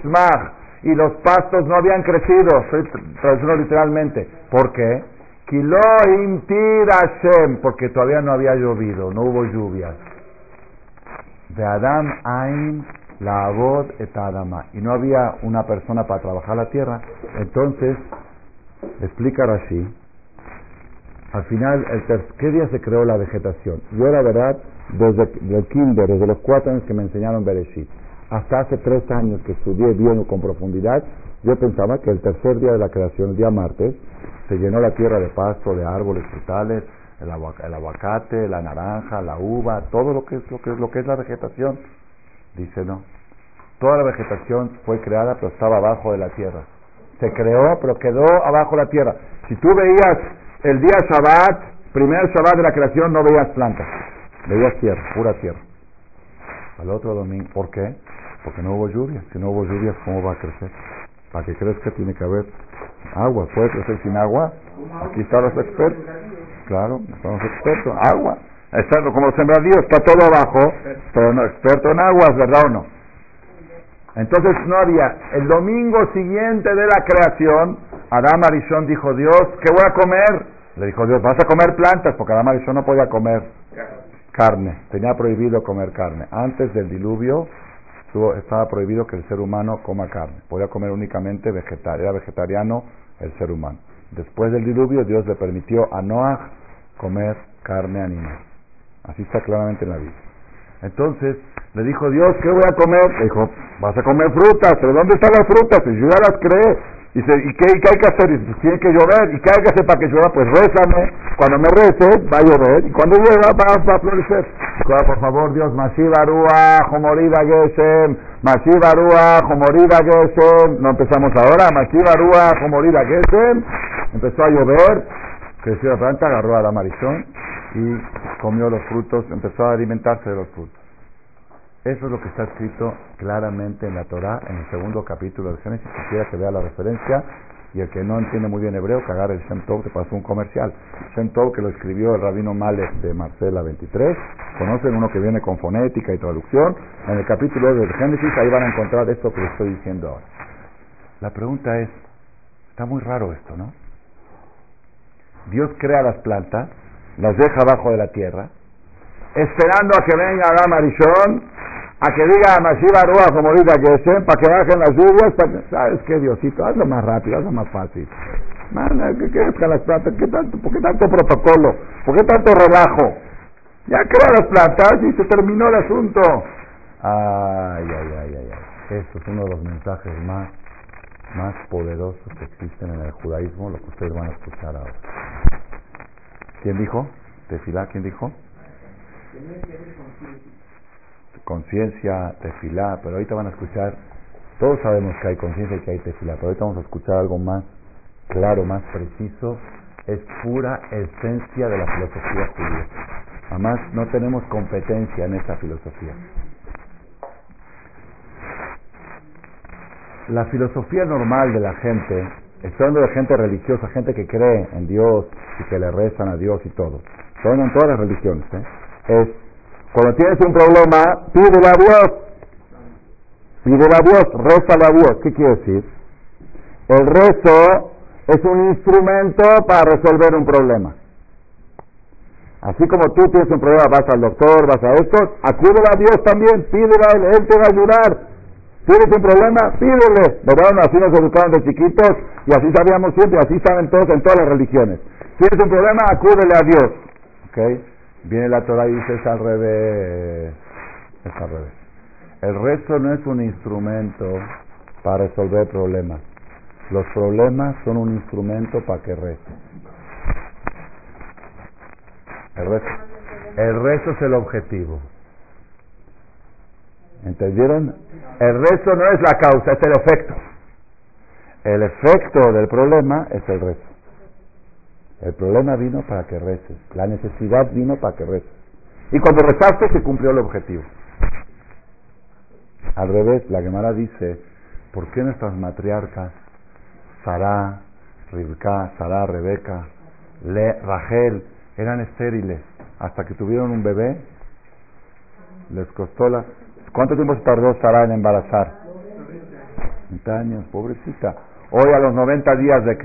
Y los pastos no habían crecido, estoy traduciendo literalmente. ¿Por qué? Porque todavía no había llovido, no hubo lluvias. De Adam Ain la Abod et Adama. Y no había una persona para trabajar la tierra. Entonces, explica así. Al final, el ¿qué día se creó la vegetación? Yo, la verdad, desde el kinder, desde los cuatro años que me enseñaron Bereshit. hasta hace tres años que estudié bien con profundidad, yo pensaba que el tercer día de la creación, el día martes, se llenó la tierra de pasto, de árboles frutales, el, aguacate, la naranja, la uva, todo lo que es lo que es lo que es la vegetación. Dice no. Toda la vegetación fue creada, pero estaba abajo de la tierra. Se creó, pero quedó abajo de la tierra. Si tú veías el día Shabbat, primer Shabbat de la creación, no veías plantas, veías tierra, pura tierra. Al otro domingo, ¿por qué? Porque no hubo lluvia. Si no hubo lluvias, ¿cómo va a crecer? Para que crezca tiene que haber agua. ¿Puede crecer sin agua? Aquí están los expertos. Claro, están los expertos. Agua. Está, como los sembradíos, está todo abajo, pero no experto en aguas, ¿verdad o no? Entonces no había. El domingo siguiente de la creación, Adán Arishon dijo, Dios, ¿qué voy a comer? Le dijo Dios, vas a comer plantas, porque Adán Arishon no podía comer carne. Tenía prohibido comer carne. Antes del diluvio estaba prohibido que el ser humano coma carne. Podía comer únicamente vegetal. Era vegetariano el ser humano. Después del diluvio, Dios le permitió a Noah comer carne animal. Así está claramente en la Biblia. Entonces le dijo Dios, ¿qué voy a comer? Le dijo, vas a comer frutas, pero ¿dónde están las frutas? Y yo ya las creé. Dice, ¿y qué, hay que hacer? Dice, pues tiene que llover. ¿Y qué hay que hacer para que llueva? Pues rézame. Cuando me reces, va a llover. Y cuando llueva, va, a florecer. por favor, Dios, Mashivarua, Jomorida Gesem, Mashivarua, Jomorida Gesem. No empezamos ahora, Mashivarua, Jomorida Gesem. Empezó a llover, creció la planta, agarró a la marizón y comió los frutos, empezó a alimentarse de los frutos. Eso es lo que está escrito claramente en la Torah, en el segundo capítulo del Génesis. Quisiera que vea la referencia y el que no entiende muy bien hebreo, que el Shem Tov, que pasó un comercial. Shem Tov, que lo escribió el rabino Malek de Marcela 23. Conocen uno que viene con fonética y traducción. En el capítulo del Génesis, ahí van a encontrar esto que les estoy diciendo ahora. La pregunta es, está muy raro esto, ¿no? Dios crea las plantas, las deja abajo de la tierra, esperando a que venga Adam Arishon, a que diga Mashiva Ruach como diga que estén, para que bajen las lluvias, ¿sabes qué, Diosito? Hazlo más rápido, hazlo más fácil. Manda, ¿qué quieres las plantas? ¿Qué tanto, ¿Por qué tanto protocolo? ¿Por qué tanto relajo? Ya crea las plantas y se terminó el asunto. Ay, ay, ay, ay, ay. Esto es uno de los mensajes más, más poderosos que existen en el judaísmo, lo que ustedes van a escuchar ahora. ¿Quién dijo? ¿Tefilá? ¿Quién dijo? Conciencia, tefilá, pero ahorita van a escuchar, todos sabemos que hay conciencia y que hay tefilá, pero ahorita vamos a escuchar algo más claro, más preciso, es pura esencia de la filosofía judía. Además, no tenemos competencia en esa filosofía. La filosofía normal de la gente, estoy hablando de gente religiosa, gente que cree en Dios y que le rezan a Dios y todo. Estoy en todas las religiones, ¿eh? es, cuando tienes un problema, pídele a Dios. Pídele a Dios, rézale a Dios. ¿Qué quiere decir? El rezo es un instrumento para resolver un problema. Así como tú tienes un problema, vas al doctor, vas a esto, acúdele a Dios también, pídele a Él, Él te va a ayudar. ¿Tienes un problema? Pídele. ¿Verdad? Así nos educaron de chiquitos y así sabíamos siempre, así saben todos en todas las religiones. ¿Tienes un problema? Acúdele a Dios. ¿Okay? Viene la Torah y dice es al revés. Es al revés. El rezo no es un instrumento para resolver problemas. Los problemas son un instrumento para que rece. El rezo, el rezo es el objetivo. ¿Entendieron? El rezo no es la causa, es el efecto. El efecto del problema es el rezo. El problema vino para que reces. La necesidad vino para que reces. Y cuando rezaste se cumplió el objetivo. Al revés, la Gemara dice, ¿por qué nuestras matriarcas, Sarah, Rivka, Sarah, Rebeca, Le, Rachel, eran estériles hasta que tuvieron un bebé? Les costó la... ¿Cuánto tiempo se tardó Sarah en embarazar? 20 años, pobrecita. Hoy a los 90 días de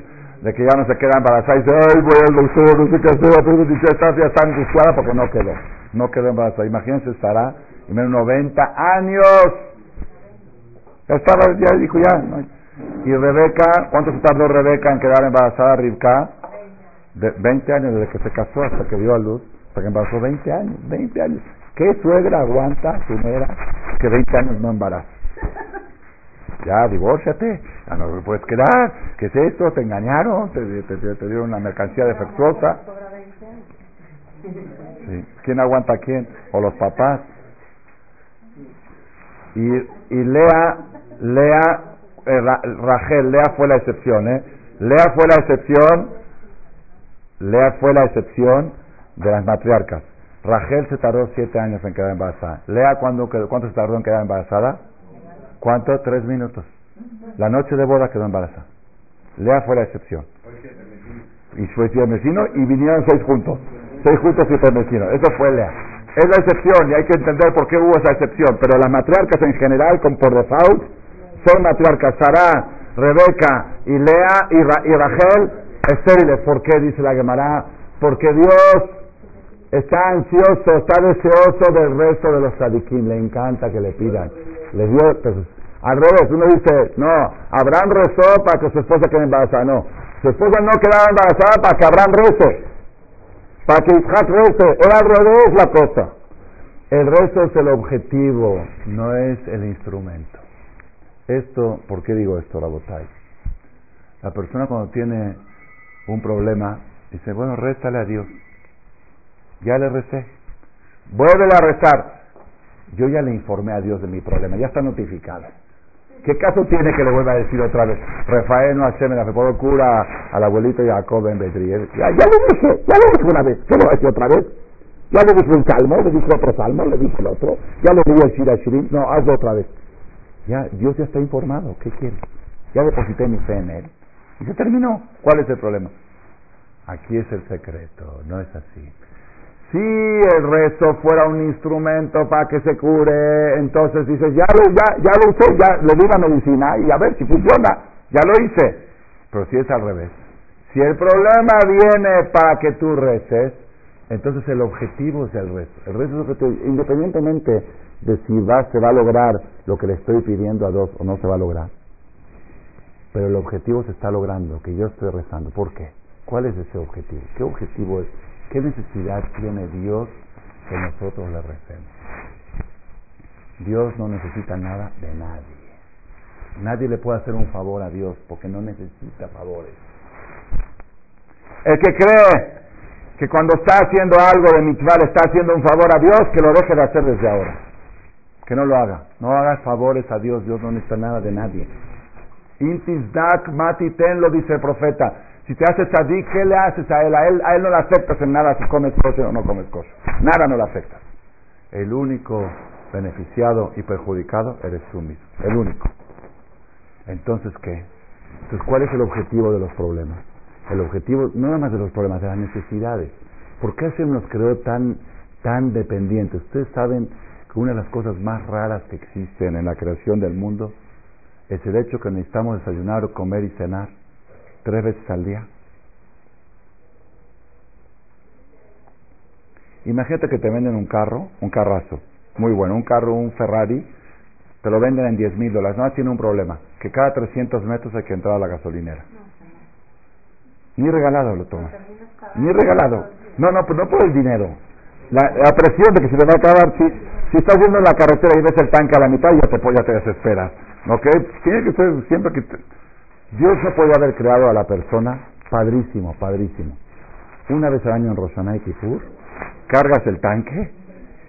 de que ya no se queda embarazada y dice, ay, voy al doctor, no sé qué hacer, pero dice, está, ya está angustiada porque no quedó, no quedó embarazada. Imagínense, estará en menos 90 años. Ya estaba, ya dijo ya. Y Rebeca, ¿cuánto se tardó Rebeca en quedar embarazada, Rivka? De 20 años desde que se casó hasta que dio a luz, hasta que embarazó 20 años, 20 años. ¿Qué suegra aguanta su que 20 años no embaraza? Ya, divórciate, ya no me puedes quedar. ¿Qué es esto? ¿Te engañaron? ¿Te, dieron una mercancía defectuosa? Sí. ¿Quién aguanta a quién? ¿O los papás? Y, y Lea, Lea, eh, Rachel, Lea fue la excepción, ¿eh? Lea fue la excepción, Lea fue la excepción de las matriarcas. Rachel se tardó siete años en quedar embarazada. Lea, ¿cuándo, ¿cuánto se tardó en quedar embarazada? ¿Cuánto? Tres minutos. La noche de boda quedó embarazada. Lea fue la excepción. Y fue vecino y vinieron seis juntos. Seis juntos y vecinos. Eso fue Lea. Es la excepción y hay que entender por qué hubo esa excepción. Pero las matriarcas en general, con por default, son matriarcas. Sara, Rebeca y Lea y, y Rachel estériles. ¿Por qué? Dice la Gemara. Porque Dios está ansioso, está deseoso del resto de los tzadikim, le encanta que le pidan. Le dio, pues, al revés, uno dice, no, Abraham rezó para que su esposa quede embarazada, no, su esposa no quedaba embarazada para que Abraham rece, para que Isaac rece, era al revés la cosa. El resto es el objetivo, no es el instrumento. Esto, ¿por qué digo esto, la botay? La persona cuando tiene un problema, dice, bueno, réstale a Dios. Ya le recé. Vuelve a rezar. Yo ya le informé a Dios de mi problema, ya está notificado. ¿Qué caso tiene que le vuelva a decir otra vez? Rafael no hace me la puedo cura al abuelito Jacob en Bedriel. Ya, ya lo dije, ya lo dije una vez. ¿Qué lo decir otra vez? Ya le dije un salmo, le dije otro salmo, le dije el otro. Ya le dije el Shira No, hazlo otra vez. Ya, Dios ya está informado. ¿Qué quiere? Ya deposité mi fe en él. Y se terminó. ¿Cuál es el problema? Aquí es el secreto, no es así. Si el rezo fuera un instrumento para que se cure, entonces dices, ya lo, ya, ya lo usé, ya le di la medicina y a ver si funciona, ya lo hice. Pero si es al revés, si el problema viene para que tú reces, entonces el objetivo es el rezo. El rezo es objetivo, independientemente de si va, se va a lograr lo que le estoy pidiendo a Dios o no se va a lograr. Pero el objetivo se está logrando, que yo estoy rezando. ¿Por qué? ¿Cuál es ese objetivo? ¿Qué objetivo es? ¿Qué necesidad tiene Dios que nosotros le recemos? Dios no necesita nada de nadie. Nadie le puede hacer un favor a Dios porque no necesita favores. El que cree que cuando está haciendo algo de mitzvah está haciendo un favor a Dios, que lo deje de hacer desde ahora. Que no lo haga. No hagas favores a Dios. Dios no necesita nada de nadie. Intis dak mati ten, lo dice el profeta. Si te haces tzadik, ¿qué le haces a él? A él, a él no le afectas en nada si comes kosher o no comes kosher. Nada no le afecta. El único beneficiado y perjudicado eres tú mismo. El único. Entonces, ¿qué? Entonces, ¿cuál es el objetivo de los problemas? El objetivo, no nada más de los problemas, de las necesidades. ¿Por qué se nos creó tan, tan dependientes? Ustedes saben que una de las cosas más raras que existen en la creación del mundo es el hecho que necesitamos desayunar, comer y cenar tres veces al día. Imagínate que te venden un carro, un carrazo, muy bueno, un carro, un Ferrari, te lo venden en 10 mil dólares. No, tiene un problema, que cada 300 metros hay que entrar a la gasolinera. Ni regalado lo tomas. Ni regalado. No, no, pues no por el dinero. La, presión de que se te va a acabar. Si, si estás yendo en la carretera y ves el tanque a la mitad, ya te, ya te desesperas. ¿Ok? Tiene que ser siempre que... Dios no puede haber creado a la persona, padrísimo, padrísimo. Una vez al año en Roshaná y Kipur, cargas el tanque,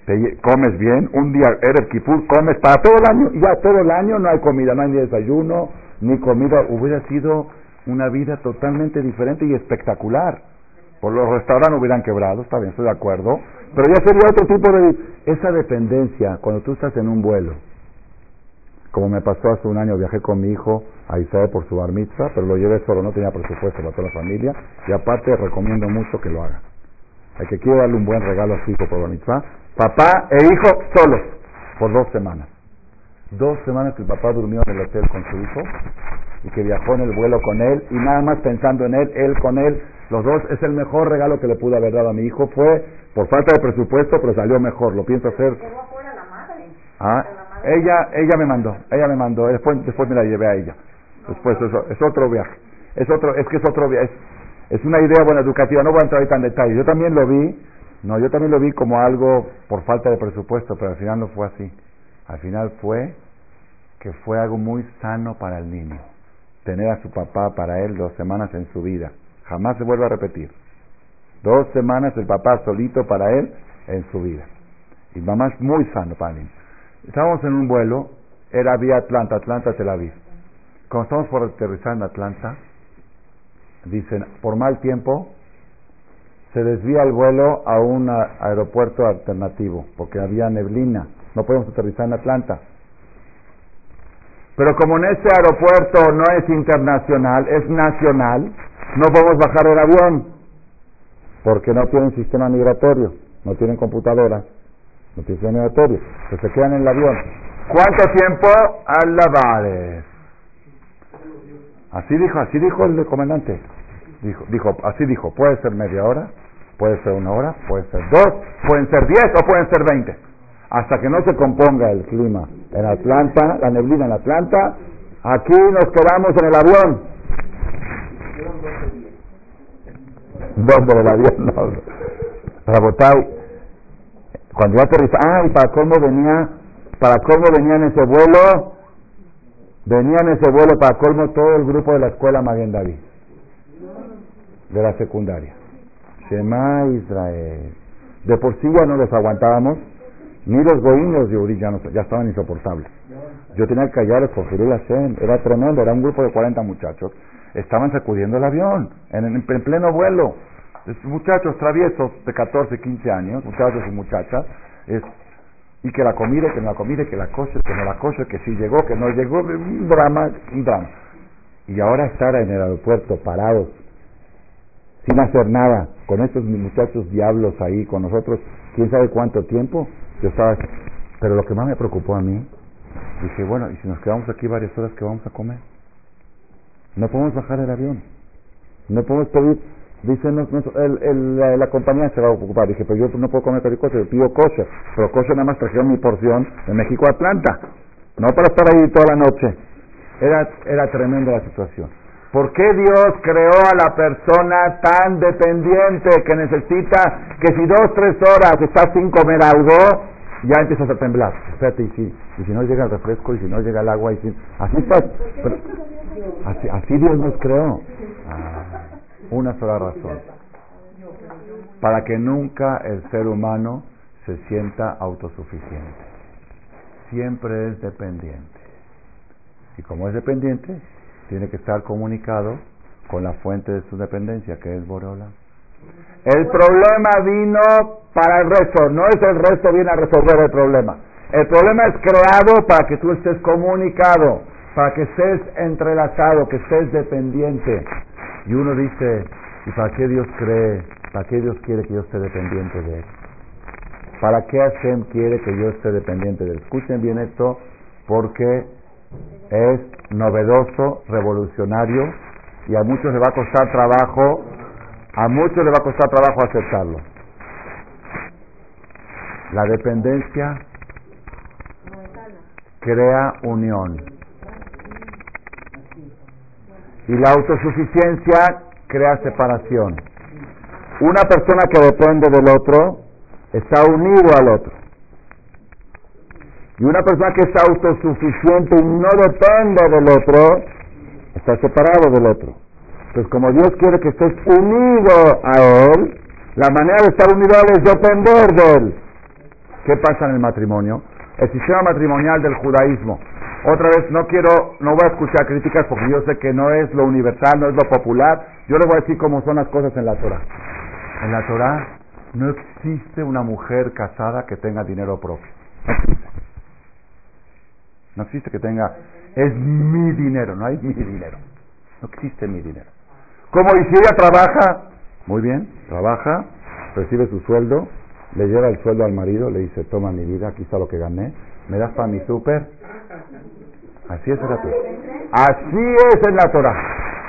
te comes bien, un día eres Kipur, comes para todo el año, ya todo el año no hay comida, no hay ni desayuno, ni comida, hubiera sido una vida totalmente diferente y espectacular. Por los restaurantes hubieran quebrado, está bien, estoy de acuerdo, pero ya sería otro tipo de... Esa dependencia, cuando tú estás en un vuelo, como me pasó hace un año, viajé con mi hijo a Israel por su bar mitzvah, pero lo llevé solo, no tenía presupuesto para toda la familia, y aparte recomiendo mucho que lo haga. Hay que quiero darle un buen regalo a su hijo por bar mitzvah. Papá e hijo solos, por dos semanas. Dos semanas que el papá durmió en el hotel con su hijo y que viajó en el vuelo con él y nada más pensando en él, él con él, los dos, es el mejor regalo que le pude haber dado a mi hijo. Fue por falta de presupuesto, pero salió mejor. Lo pienso hacer. Ah, ella, ella me mandó, ella me mandó, después, después me la llevé a ella. Después eso, es otro viaje. Es otro, es que es otro viaje. Es, una idea buena educativa, no voy a entrar ahí tan detalle. Yo también lo vi, no, yo también lo vi como algo por falta de presupuesto, pero al final no fue así. Al final fue que fue algo muy sano para el niño. Tener a su papá para él dos semanas en su vida. Jamás se vuelve a repetir. Dos semanas el papá solito para él en su vida. Y mamá es muy sano para mí. Estábamos en un vuelo, era vía Atlanta, Atlanta, Tel Aviv. Cuando estamos por aterrizar en Atlanta, dicen, por mal tiempo, se desvía el vuelo a un aeropuerto alternativo, porque había neblina, no podemos aterrizar en Atlanta. Pero como en este aeropuerto no es internacional, es nacional, no podemos bajar el avión porque no tienen sistema migratorio, no tienen computadora, no tienen sistema migratorio, pues se quedan en el avión. ¿Cuánto tiempo? A la Así dijo, así dijo el comandante. Dijo, dijo, así dijo, puede ser media hora, puede ser una hora, puede ser dos, pueden ser diez o pueden ser veinte. Hasta que no se componga el clima en Atlanta, la neblina en Atlanta, aquí nos quedamos en el avión ¿Dónde el avión? No. Cuando ya aterrizó, ah, y para cómo venía, para cómo venía en ese vuelo, venía en ese vuelo para colmo todo el grupo de la escuela Maguen David, de la secundaria. Shema Israel. De por sí ya no les aguantábamos, ni los goínos de Uri ya, no, ya estaban insoportables. Yo tenía que callarles por la Hashem, era tremendo, era un grupo de 40 muchachos estaban sacudiendo el avión en, en, pleno vuelo. Muchachos traviesos de 14, 15 años, muchachos y muchachas, es, y que la comida, que no la comida, que la cosa, que no la cosa, que si llegó, que no llegó, un drama, un drama. Y ahora estar en el aeropuerto parados, sin hacer nada, con estos muchachos diablos ahí, con nosotros, quién sabe cuánto tiempo, yo estaba, pero lo que más me preocupó a mí, dije, bueno, ¿y si nos quedamos aquí varias horas, qué vamos a comer? No podemos bajar el avión. No podemos pedir. Dice, no, el, la, compañía se va a ocupar. Dije, pero yo no puedo comer cualquier yo pido kosher. Pero kosher nada más trajeron mi porción de México a Atlanta. No para estar ahí toda la noche. Era, era tremenda la situación. ¿Por qué Dios creó a la persona tan dependiente que necesita que si dos, tres horas estás sin comer algo, ya empiezas a temblar? Espérate, y si, y si no llega el refresco, y si no llega el agua, y si, así. Así, Dios nos creó. Una sola razón. Para que nunca el ser humano se sienta autosuficiente. Siempre es dependiente. Y como es dependiente, tiene que estar comunicado con la fuente de su dependencia, que es Boreola. El problema vino para el resto, no es el resto viene a resolver el problema. El problema es creado para que tú estés comunicado para que estés entrelazado, que estés dependiente. Y uno dice, ¿y para qué Dios cree? ¿Para qué Dios quiere que yo esté dependiente de Él? ¿Para qué Hashem quiere que yo esté dependiente de Él? Escuchen bien esto, porque es novedoso, revolucionario, y a muchos le va a costar trabajo, a muchos le va a costar trabajo aceptarlo. La dependencia crea unión. Y la autosuficiencia crea separación. Una persona que depende del otro está unido al otro. Y una persona que es autosuficiente y no depende del otro, está separado del otro. Entonces, como Dios quiere que estés unido a Él, la manera de estar unido es depender de Él. ¿Qué pasa en el matrimonio? El sistema matrimonial del judaísmo otra vez, no quiero, no voy a escuchar críticas porque yo sé que no es lo universal, no es lo popular. Yo les voy a decir cómo son las cosas en la Torah. En la Torah no existe una mujer casada que tenga dinero propio. No existe. No existe que tenga, es mi dinero, no hay mi dinero. No existe mi dinero. ¿Cómo? ¿Y si ella trabaja? Muy bien, trabaja, recibe su sueldo, le lleva el sueldo al marido, le dice, toma mi vida, aquí está lo que gané, me das para mi súper, Así es la Torah. Así es en la Torah.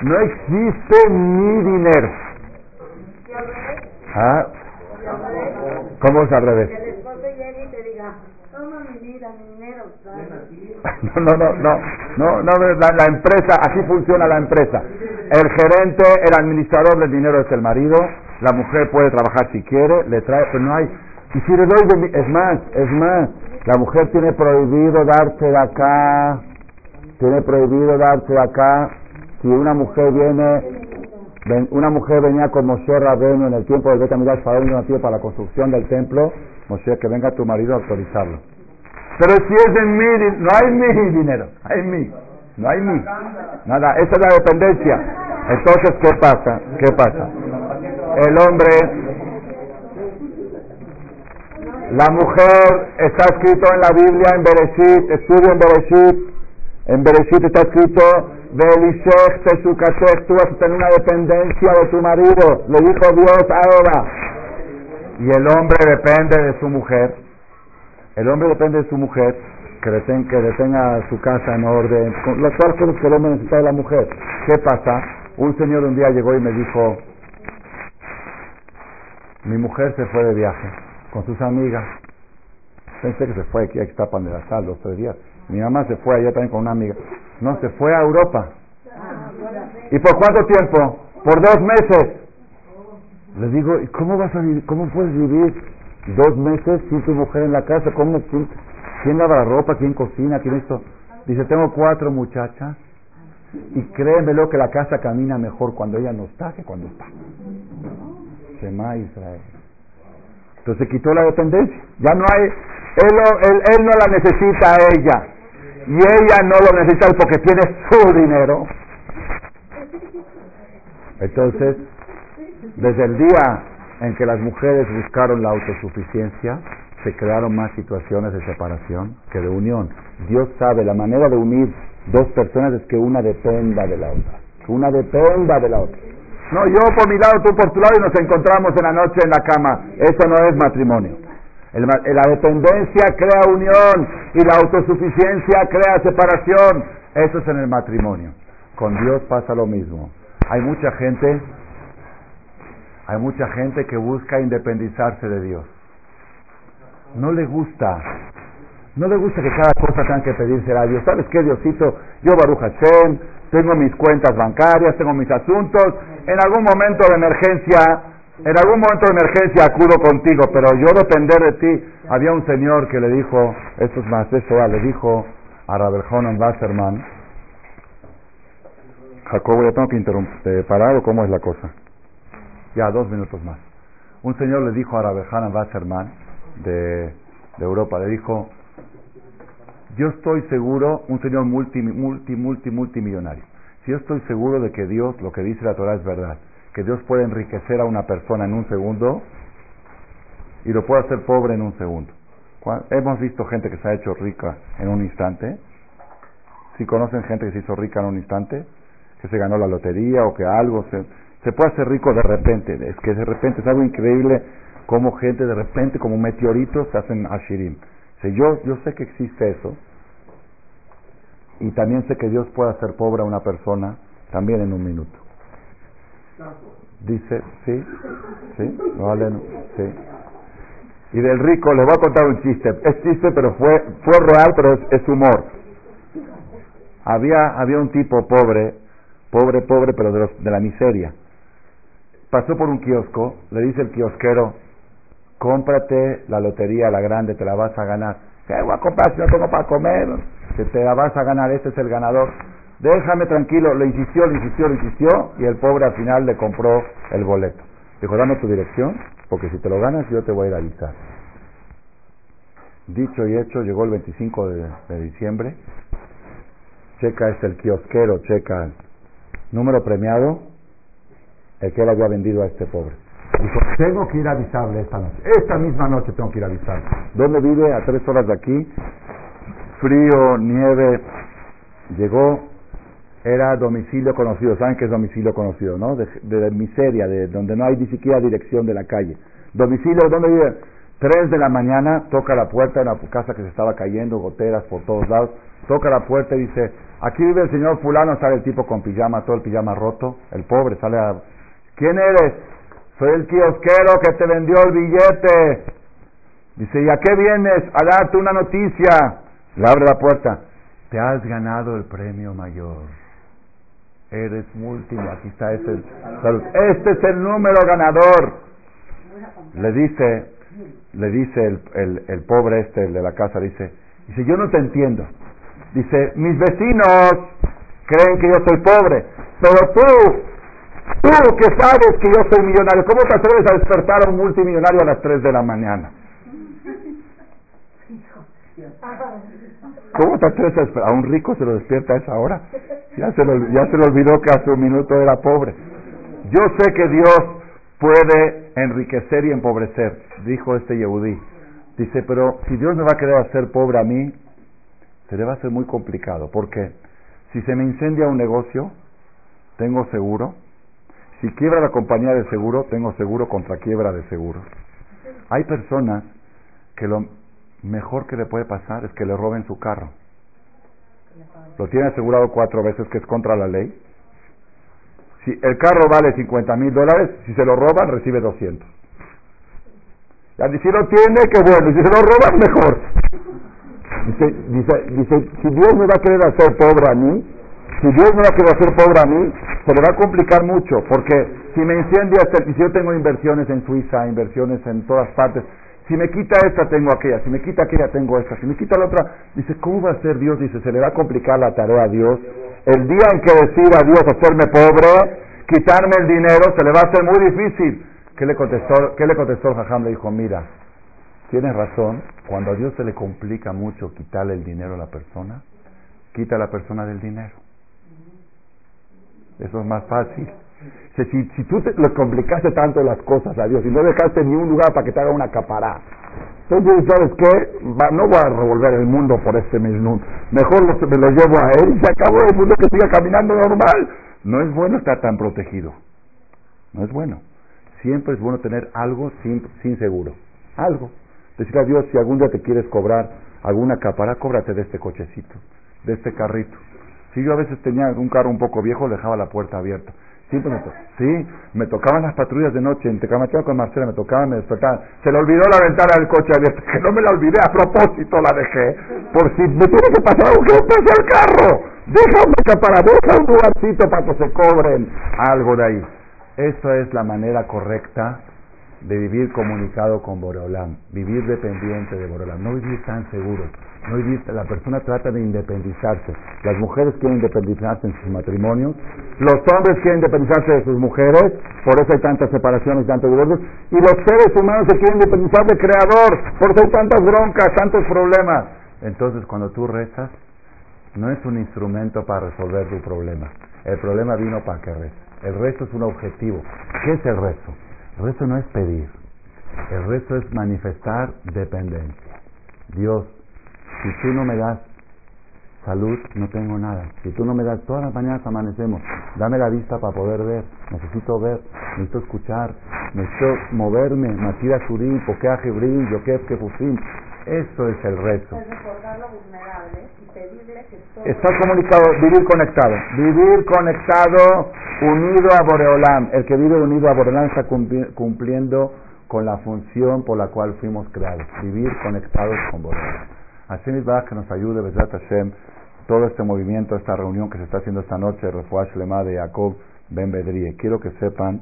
No existe ni dinero. ¿Ah? ¿Cómo es al revés? No, no, no, no, no, no la, la, empresa, así funciona la empresa. El gerente, el administrador del dinero es el marido, la mujer puede trabajar si quiere, le trae, pero no hay. Y si le doy, de, es más, es más, la mujer tiene prohibido darse de acá tiene prohibido darse acá si una mujer viene, una mujer venía con Moshe Rabenu en el tiempo del Betamidash para un donativo para la construcción del templo, Moshe, que venga tu marido a autorizarlo. Pero si es de mí, no hay mi dinero, hay mi, no hay mi. Nada, esa es la dependencia. Entonces, ¿qué pasa? ¿Qué pasa? El hombre la mujer está escrito en la Biblia, en Bereshit, estudia en Bereshit, en Bereshit está escrito, tú vas a tener una dependencia de tu marido, le dijo Dios a Eva. Y el hombre depende de su mujer, el hombre depende de su mujer, que le, que le tenga su casa en orden, con las cosas que el hombre necesita de la mujer. ¿Qué pasa? Un señor un día llegó y me dijo, mi mujer se fue de viaje con sus amigas. Pensé que se fue aquí a Ixtapan de la Sal dos tres días. Mi mamá se fue allá también con una amiga. No, se fue a Europa. ¿Y por cuánto tiempo? Por dos meses. Le digo, ¿y cómo vas a vivir? ¿Cómo puedes vivir dos meses sin tu mujer en la casa? ¿Cómo? ¿Quién, lava la ropa? ¿Quién cocina? ¿Quién esto? Dice, tengo cuatro muchachas y créemelo que la casa camina mejor cuando ella no está que cuando está. Shema Israel. Entonces quitó la dependencia. Ya no hay, él, él, no la necesita a ella. Y ella no lo necesita porque tiene su dinero. Entonces, desde el día en que las mujeres buscaron la autosuficiencia, se crearon más situaciones de separación que de unión. Dios sabe, la manera de unir dos personas es que una dependa de la otra. Una dependa de la otra. No, yo por mi lado, tú por tu lado y nos encontramos en la noche en la cama. Eso no es matrimonio. La dependencia crea unión y la autosuficiencia crea separación. Eso es en el matrimonio. Con Dios pasa lo mismo. Hay mucha gente, hay mucha gente que busca independizarse de Dios. No le gusta, no le gusta que cada cosa tenga que pedirse a Dios. ¿Sabes qué, Diosito? Yo, Baruch Hashem, tengo mis cuentas bancarias, tengo mis asuntos, en algún momento de emergencia, en algún momento de emergencia acudo contigo, pero yo depender de ti. Había un señor que le dijo, esto es más, eso le dijo a Rabelhonan Wasserman, Jacobo, ya tengo que interrumpir, parar cómo es la cosa. Ya, dos minutos más. Un señor le dijo a Rabelhonan Wasserman de, de Europa, le dijo, yo estoy seguro, un señor multi, multi, multi, multimillonario, si yo estoy seguro de que Dios, lo que dice la Torah es verdad, que Dios puede enriquecer a una persona en un segundo y lo puede hacer pobre en un segundo. Hemos visto gente que se ha hecho rica en un instante. Si conocen gente que se hizo rica en un instante, que se ganó la lotería o que algo se, se puede hacer rico de repente. Es que de repente es algo increíble como gente de repente, como meteoritos, se hacen ashirim. Si yo, yo sé que existe eso, y también sé que Dios puede hacer pobre a una persona también en un minuto. Dice, sí, sí, no vale, sí. Y del rico, le voy a contar un chiste. Es chiste, pero fue, fue real, pero es, humor. Había, había un tipo pobre, pobre, pobre, pero de, de la miseria. Pasó por un kiosco, le dice el kiosquero, cómprate la lotería, la grande, te la vas a ganar. ¿Qué voy a comprar si no tengo para comer? Que te la vas a ganar, este es el ganador. Déjame tranquilo, le insistió, le insistió, le insistió y el pobre al final le compró el boleto. Dijo, dame tu dirección, porque si te lo ganas yo te voy a ir a avisar. Dicho y hecho, llegó el 25 de, de diciembre. Checa, es el kiosquero, checa. Número premiado, el que él había vendido a este pobre. Dijo, tengo que ir a avisarle esta noche. Esta misma noche tengo que ir a avisarle. ¿Dónde vive? A tres horas de aquí. Frío, nieve. Llegó, era domicilio conocido. ¿Saben qué es domicilio conocido, no? De, miseria, de donde no hay ni siquiera dirección de la calle. Domicilio, ¿dónde vive? Tres de la mañana, toca la puerta de una casa que se estaba cayendo, goteras por todos lados. Toca la puerta y dice, aquí vive el señor fulano, sale el tipo con pijama, todo el pijama roto. El pobre sale a... ¿Quién eres? Soy el kiosquero que te vendió el billete. Dice, ¿y a qué vienes? A darte una noticia. Le abre la puerta. Te has ganado el premio mayor. Eres múltiplo. Aquí está este. Este es el número ganador. Le dice, le dice el, el, el pobre este, el de la casa, dice, dice, yo no te entiendo. Dice, mis vecinos creen que yo soy pobre, pero tú, tú que sabes que yo soy millonario, ¿cómo te atreves a despertar a un multimillonario a las 3 de la mañana? ¿Cómo te atreves a un rico se lo despierta a esa hora. Ya se, lo, ya se le olvidó que hace un minuto era pobre. Yo sé que Dios puede enriquecer y empobrecer, dijo este Yehudí. Dice, pero si Dios me va a querer hacer pobre a mí, se le va a hacer muy complicado. porque Si se me incendia un negocio, tengo seguro. Si quiebra la compañía de seguro, tengo seguro contra quiebra de seguro. Hay personas que lo mejor que le puede pasar es que le roben su carro. Lo tiene asegurado cuatro veces que es contra la ley. Si el carro vale 50 mil dólares, si se lo roban, recibe 200. Ya, si lo tiene, qué bueno. Si se lo roban, mejor. Dice, dice, dice, si Dios me va a querer hacer pobre a mí, si Dios me va a querer hacer pobre a mí, se le va a complicar mucho, porque si me incendia, si yo tengo inversiones en Suiza, inversiones en todas partes, si me quita esta, tengo aquella, si me quita aquella, tengo esta, si me quita la otra, dice, ¿cómo va a ser Dios? Dice, se le va a complicar la tarea a Dios. El día en que decida Dios hacerme pobre, quitarme el dinero, se le va a hacer muy difícil. ¿Qué le contestó, qué le contestó el jajam? Le dijo, mira, tienes razón, cuando a Dios se le complica mucho quitarle el dinero a la persona, quita a la persona del dinero. Eso es más fácil. Si, si tú te, le complicaste tanto las cosas a Dios y no dejaste ni un lugar para que te haga una capará, entonces, ¿sabes qué? no voy a revolver el mundo por este mismo. Mejor me lo llevo a él y se acabó el mundo que siga caminando normal. No es bueno estar tan protegido. No es bueno. Siempre es bueno tener algo sin, sin seguro. Algo. Decir a Dios, si algún día te quieres cobrar alguna capara, cóbrate de este cochecito, de este carrito. Si yo a veces tenía un carro un poco viejo, dejaba la puerta abierta. Me sí, me tocaban las patrullas de noche, en Tecamachado con Marcela, me tocaban, me despertaban. Se le olvidó la ventana del coche abierta, que no me la olvidé, a propósito la dejé, por si me tiene que pasar algo que no pase el carro. Deja una para deja un lugarcito para que se cobren algo de ahí. Eso es la manera correcta de vivir comunicado con Boreolam, vivir dependiente de Boreolam, no vivir tan seguro, no vivir, la persona trata de independizarse, las mujeres quieren independizarse en sus matrimonios, los hombres quieren independizarse de sus mujeres, por eso hay tantas separaciones tantos divorcios, y los seres humanos se quieren independizar del Creador, por eso hay tantas broncas, tantos problemas. Entonces cuando tú rezas, no es un instrumento para resolver tu problema, el problema vino para que rezas. El resto es un objetivo. ¿Qué es el resto? El resto no es pedir. El resto es manifestar dependencia. Dios, si tú no me das salud, no tengo nada. Si tú no me das, todas las mañanas amanecemos, dame la vista para poder ver. Necesito ver, necesito escuchar, necesito moverme. Matira Surim, Pokea Jebrim, Yokef Kefusim. Eso es el reto. Está comunicado, vivir conectado. Vivir conectado, unido a Boreolam. El que vive unido a Boreolam está cumpliendo con la función por la cual fuimos creados. Vivir conectados con Boreolam. Así mismo que nos ayude, Besat Hashem, todo este movimiento, esta reunión que se está haciendo esta noche, Refuash Lema de Jacob Ben Bedrie. Quiero que sepan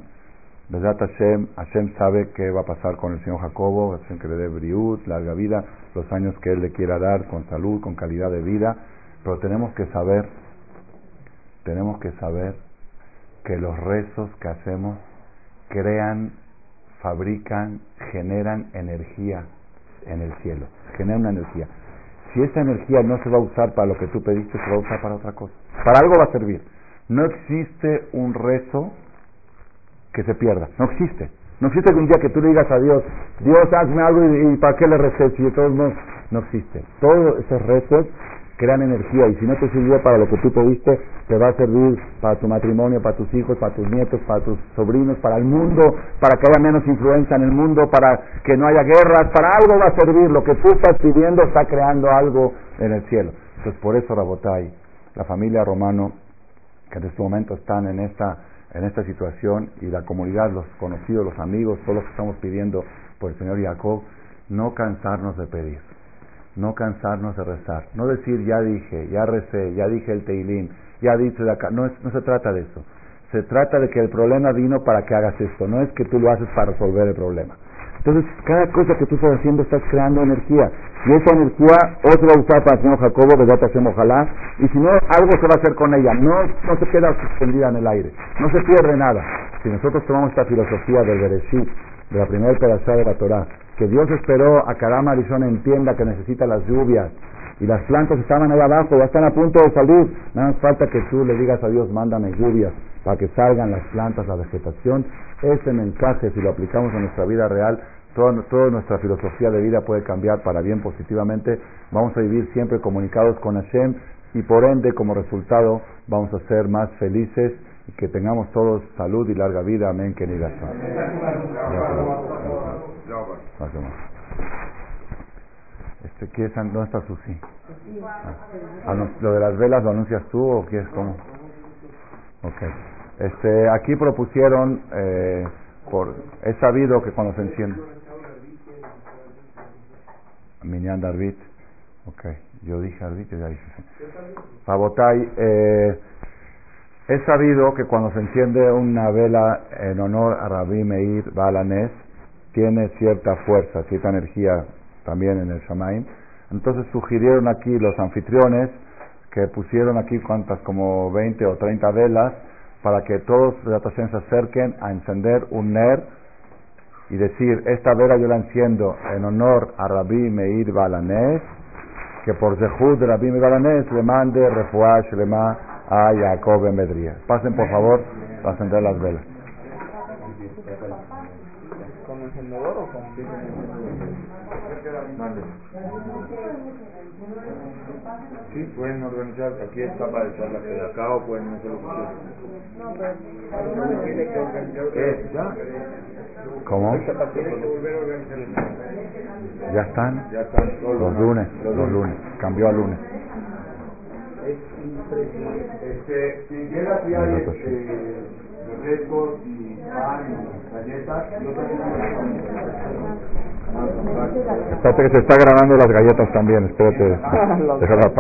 Besat Hashem, Hashem sabe qué va a pasar con el señor Jacobo, Hashem que le dé briut, larga vida, los años que él le quiera dar, con salud, con calidad de vida, pero tenemos que saber, tenemos que saber que los rezos que hacemos crean, fabrican, generan energía en el cielo, generan una energía. Si esa energía no se va a usar para lo que tú pediste, se va a usar para otra cosa. Para algo va a servir. No existe un rezo que se pierda. No existe. No existe que un día que tú le digas a Dios, Dios hazme algo y, para qué le reces y de todos modos, no existe. Todos esos rezos crean energía y si no te sirvió para lo que tú pediste, te va a servir para tu matrimonio, para tus hijos, para tus nietos, para tus sobrinos, para el mundo, para que haya menos influencia en el mundo, para que no haya guerras, para algo va a servir. Lo que tú estás pidiendo está creando algo en el cielo. Entonces por eso Rabotai, la familia romano, que en este momento están en esta en esta situación y la comunidad, los conocidos, los amigos, todos los que estamos pidiendo por el Señor Jacob, no cansarnos de pedir, no cansarnos de rezar, no decir ya dije, ya recé, ya dije el teilín, ya dice de acá, no, no se trata de eso, se trata de que el problema vino para que hagas esto, no es que tú lo haces para resolver el problema. Entonces, cada cosa que tú estás haciendo estás creando energía. Y esa energía o se va a usar para el señor Jacobo, ya te hacemos ojalá, y si no, algo se va a hacer con ella. No, no se queda suspendida en el aire. No se pierde nada. Si nosotros tomamos esta filosofía del Bereshit, de la primera pedazo de la Torah, que Dios esperó a que Aram entienda que necesita las lluvias, y las plantas estaban ahí abajo, ya están a punto de salir. Nada más falta que tú le digas a Dios, mándame lluvias para que salgan las plantas, la vegetación. Ese mensaje, si lo aplicamos a nuestra vida real, toda, toda nuestra filosofía de vida puede cambiar para bien positivamente. Vamos a vivir siempre comunicados con Hashem y por ende, como resultado, vamos a ser más felices y que tengamos todos salud y larga vida. Amén, que este, ¿qué es, ¿Dónde está Susi? Ah, ¿Lo de las velas lo anuncias tú o qué es cómo? Ok. Este, aquí propusieron, eh, por, es sabido que cuando se enciende. Minyan Darvit. Ok. Yo dije Arbit ya dije. Pabotay, eh, es sabido que cuando se enciende una vela en honor a Rabbi Meir Balanes, tiene cierta fuerza, cierta energía también en el Shamaim. Entonces sugirieron aquí los anfitriones que pusieron aquí cuantas como 20 o 30 velas para que todos los se acerquen a encender un ner y decir, esta vela yo la enciendo en honor a Rabbi Meir Balanés, que por Zehud Rabbi Meir Balanés le mande refuash lema a Jacob en Medría. Pasen por favor a encender las velas. ¿Con encendedor o con Sí, pueden organizar, aquí está para echar que de acá o pueden hacer lo que quieran. ¿Ya? ¿Cómo? ¿Ya están? Ya están los lunes, los lunes, cambió a lunes. Es impresionante. Este, si llega aquí hay este, refrescos y pan y galletas, yo también Espérate que se está grabando las galletas también, espérate. Déjala apagar.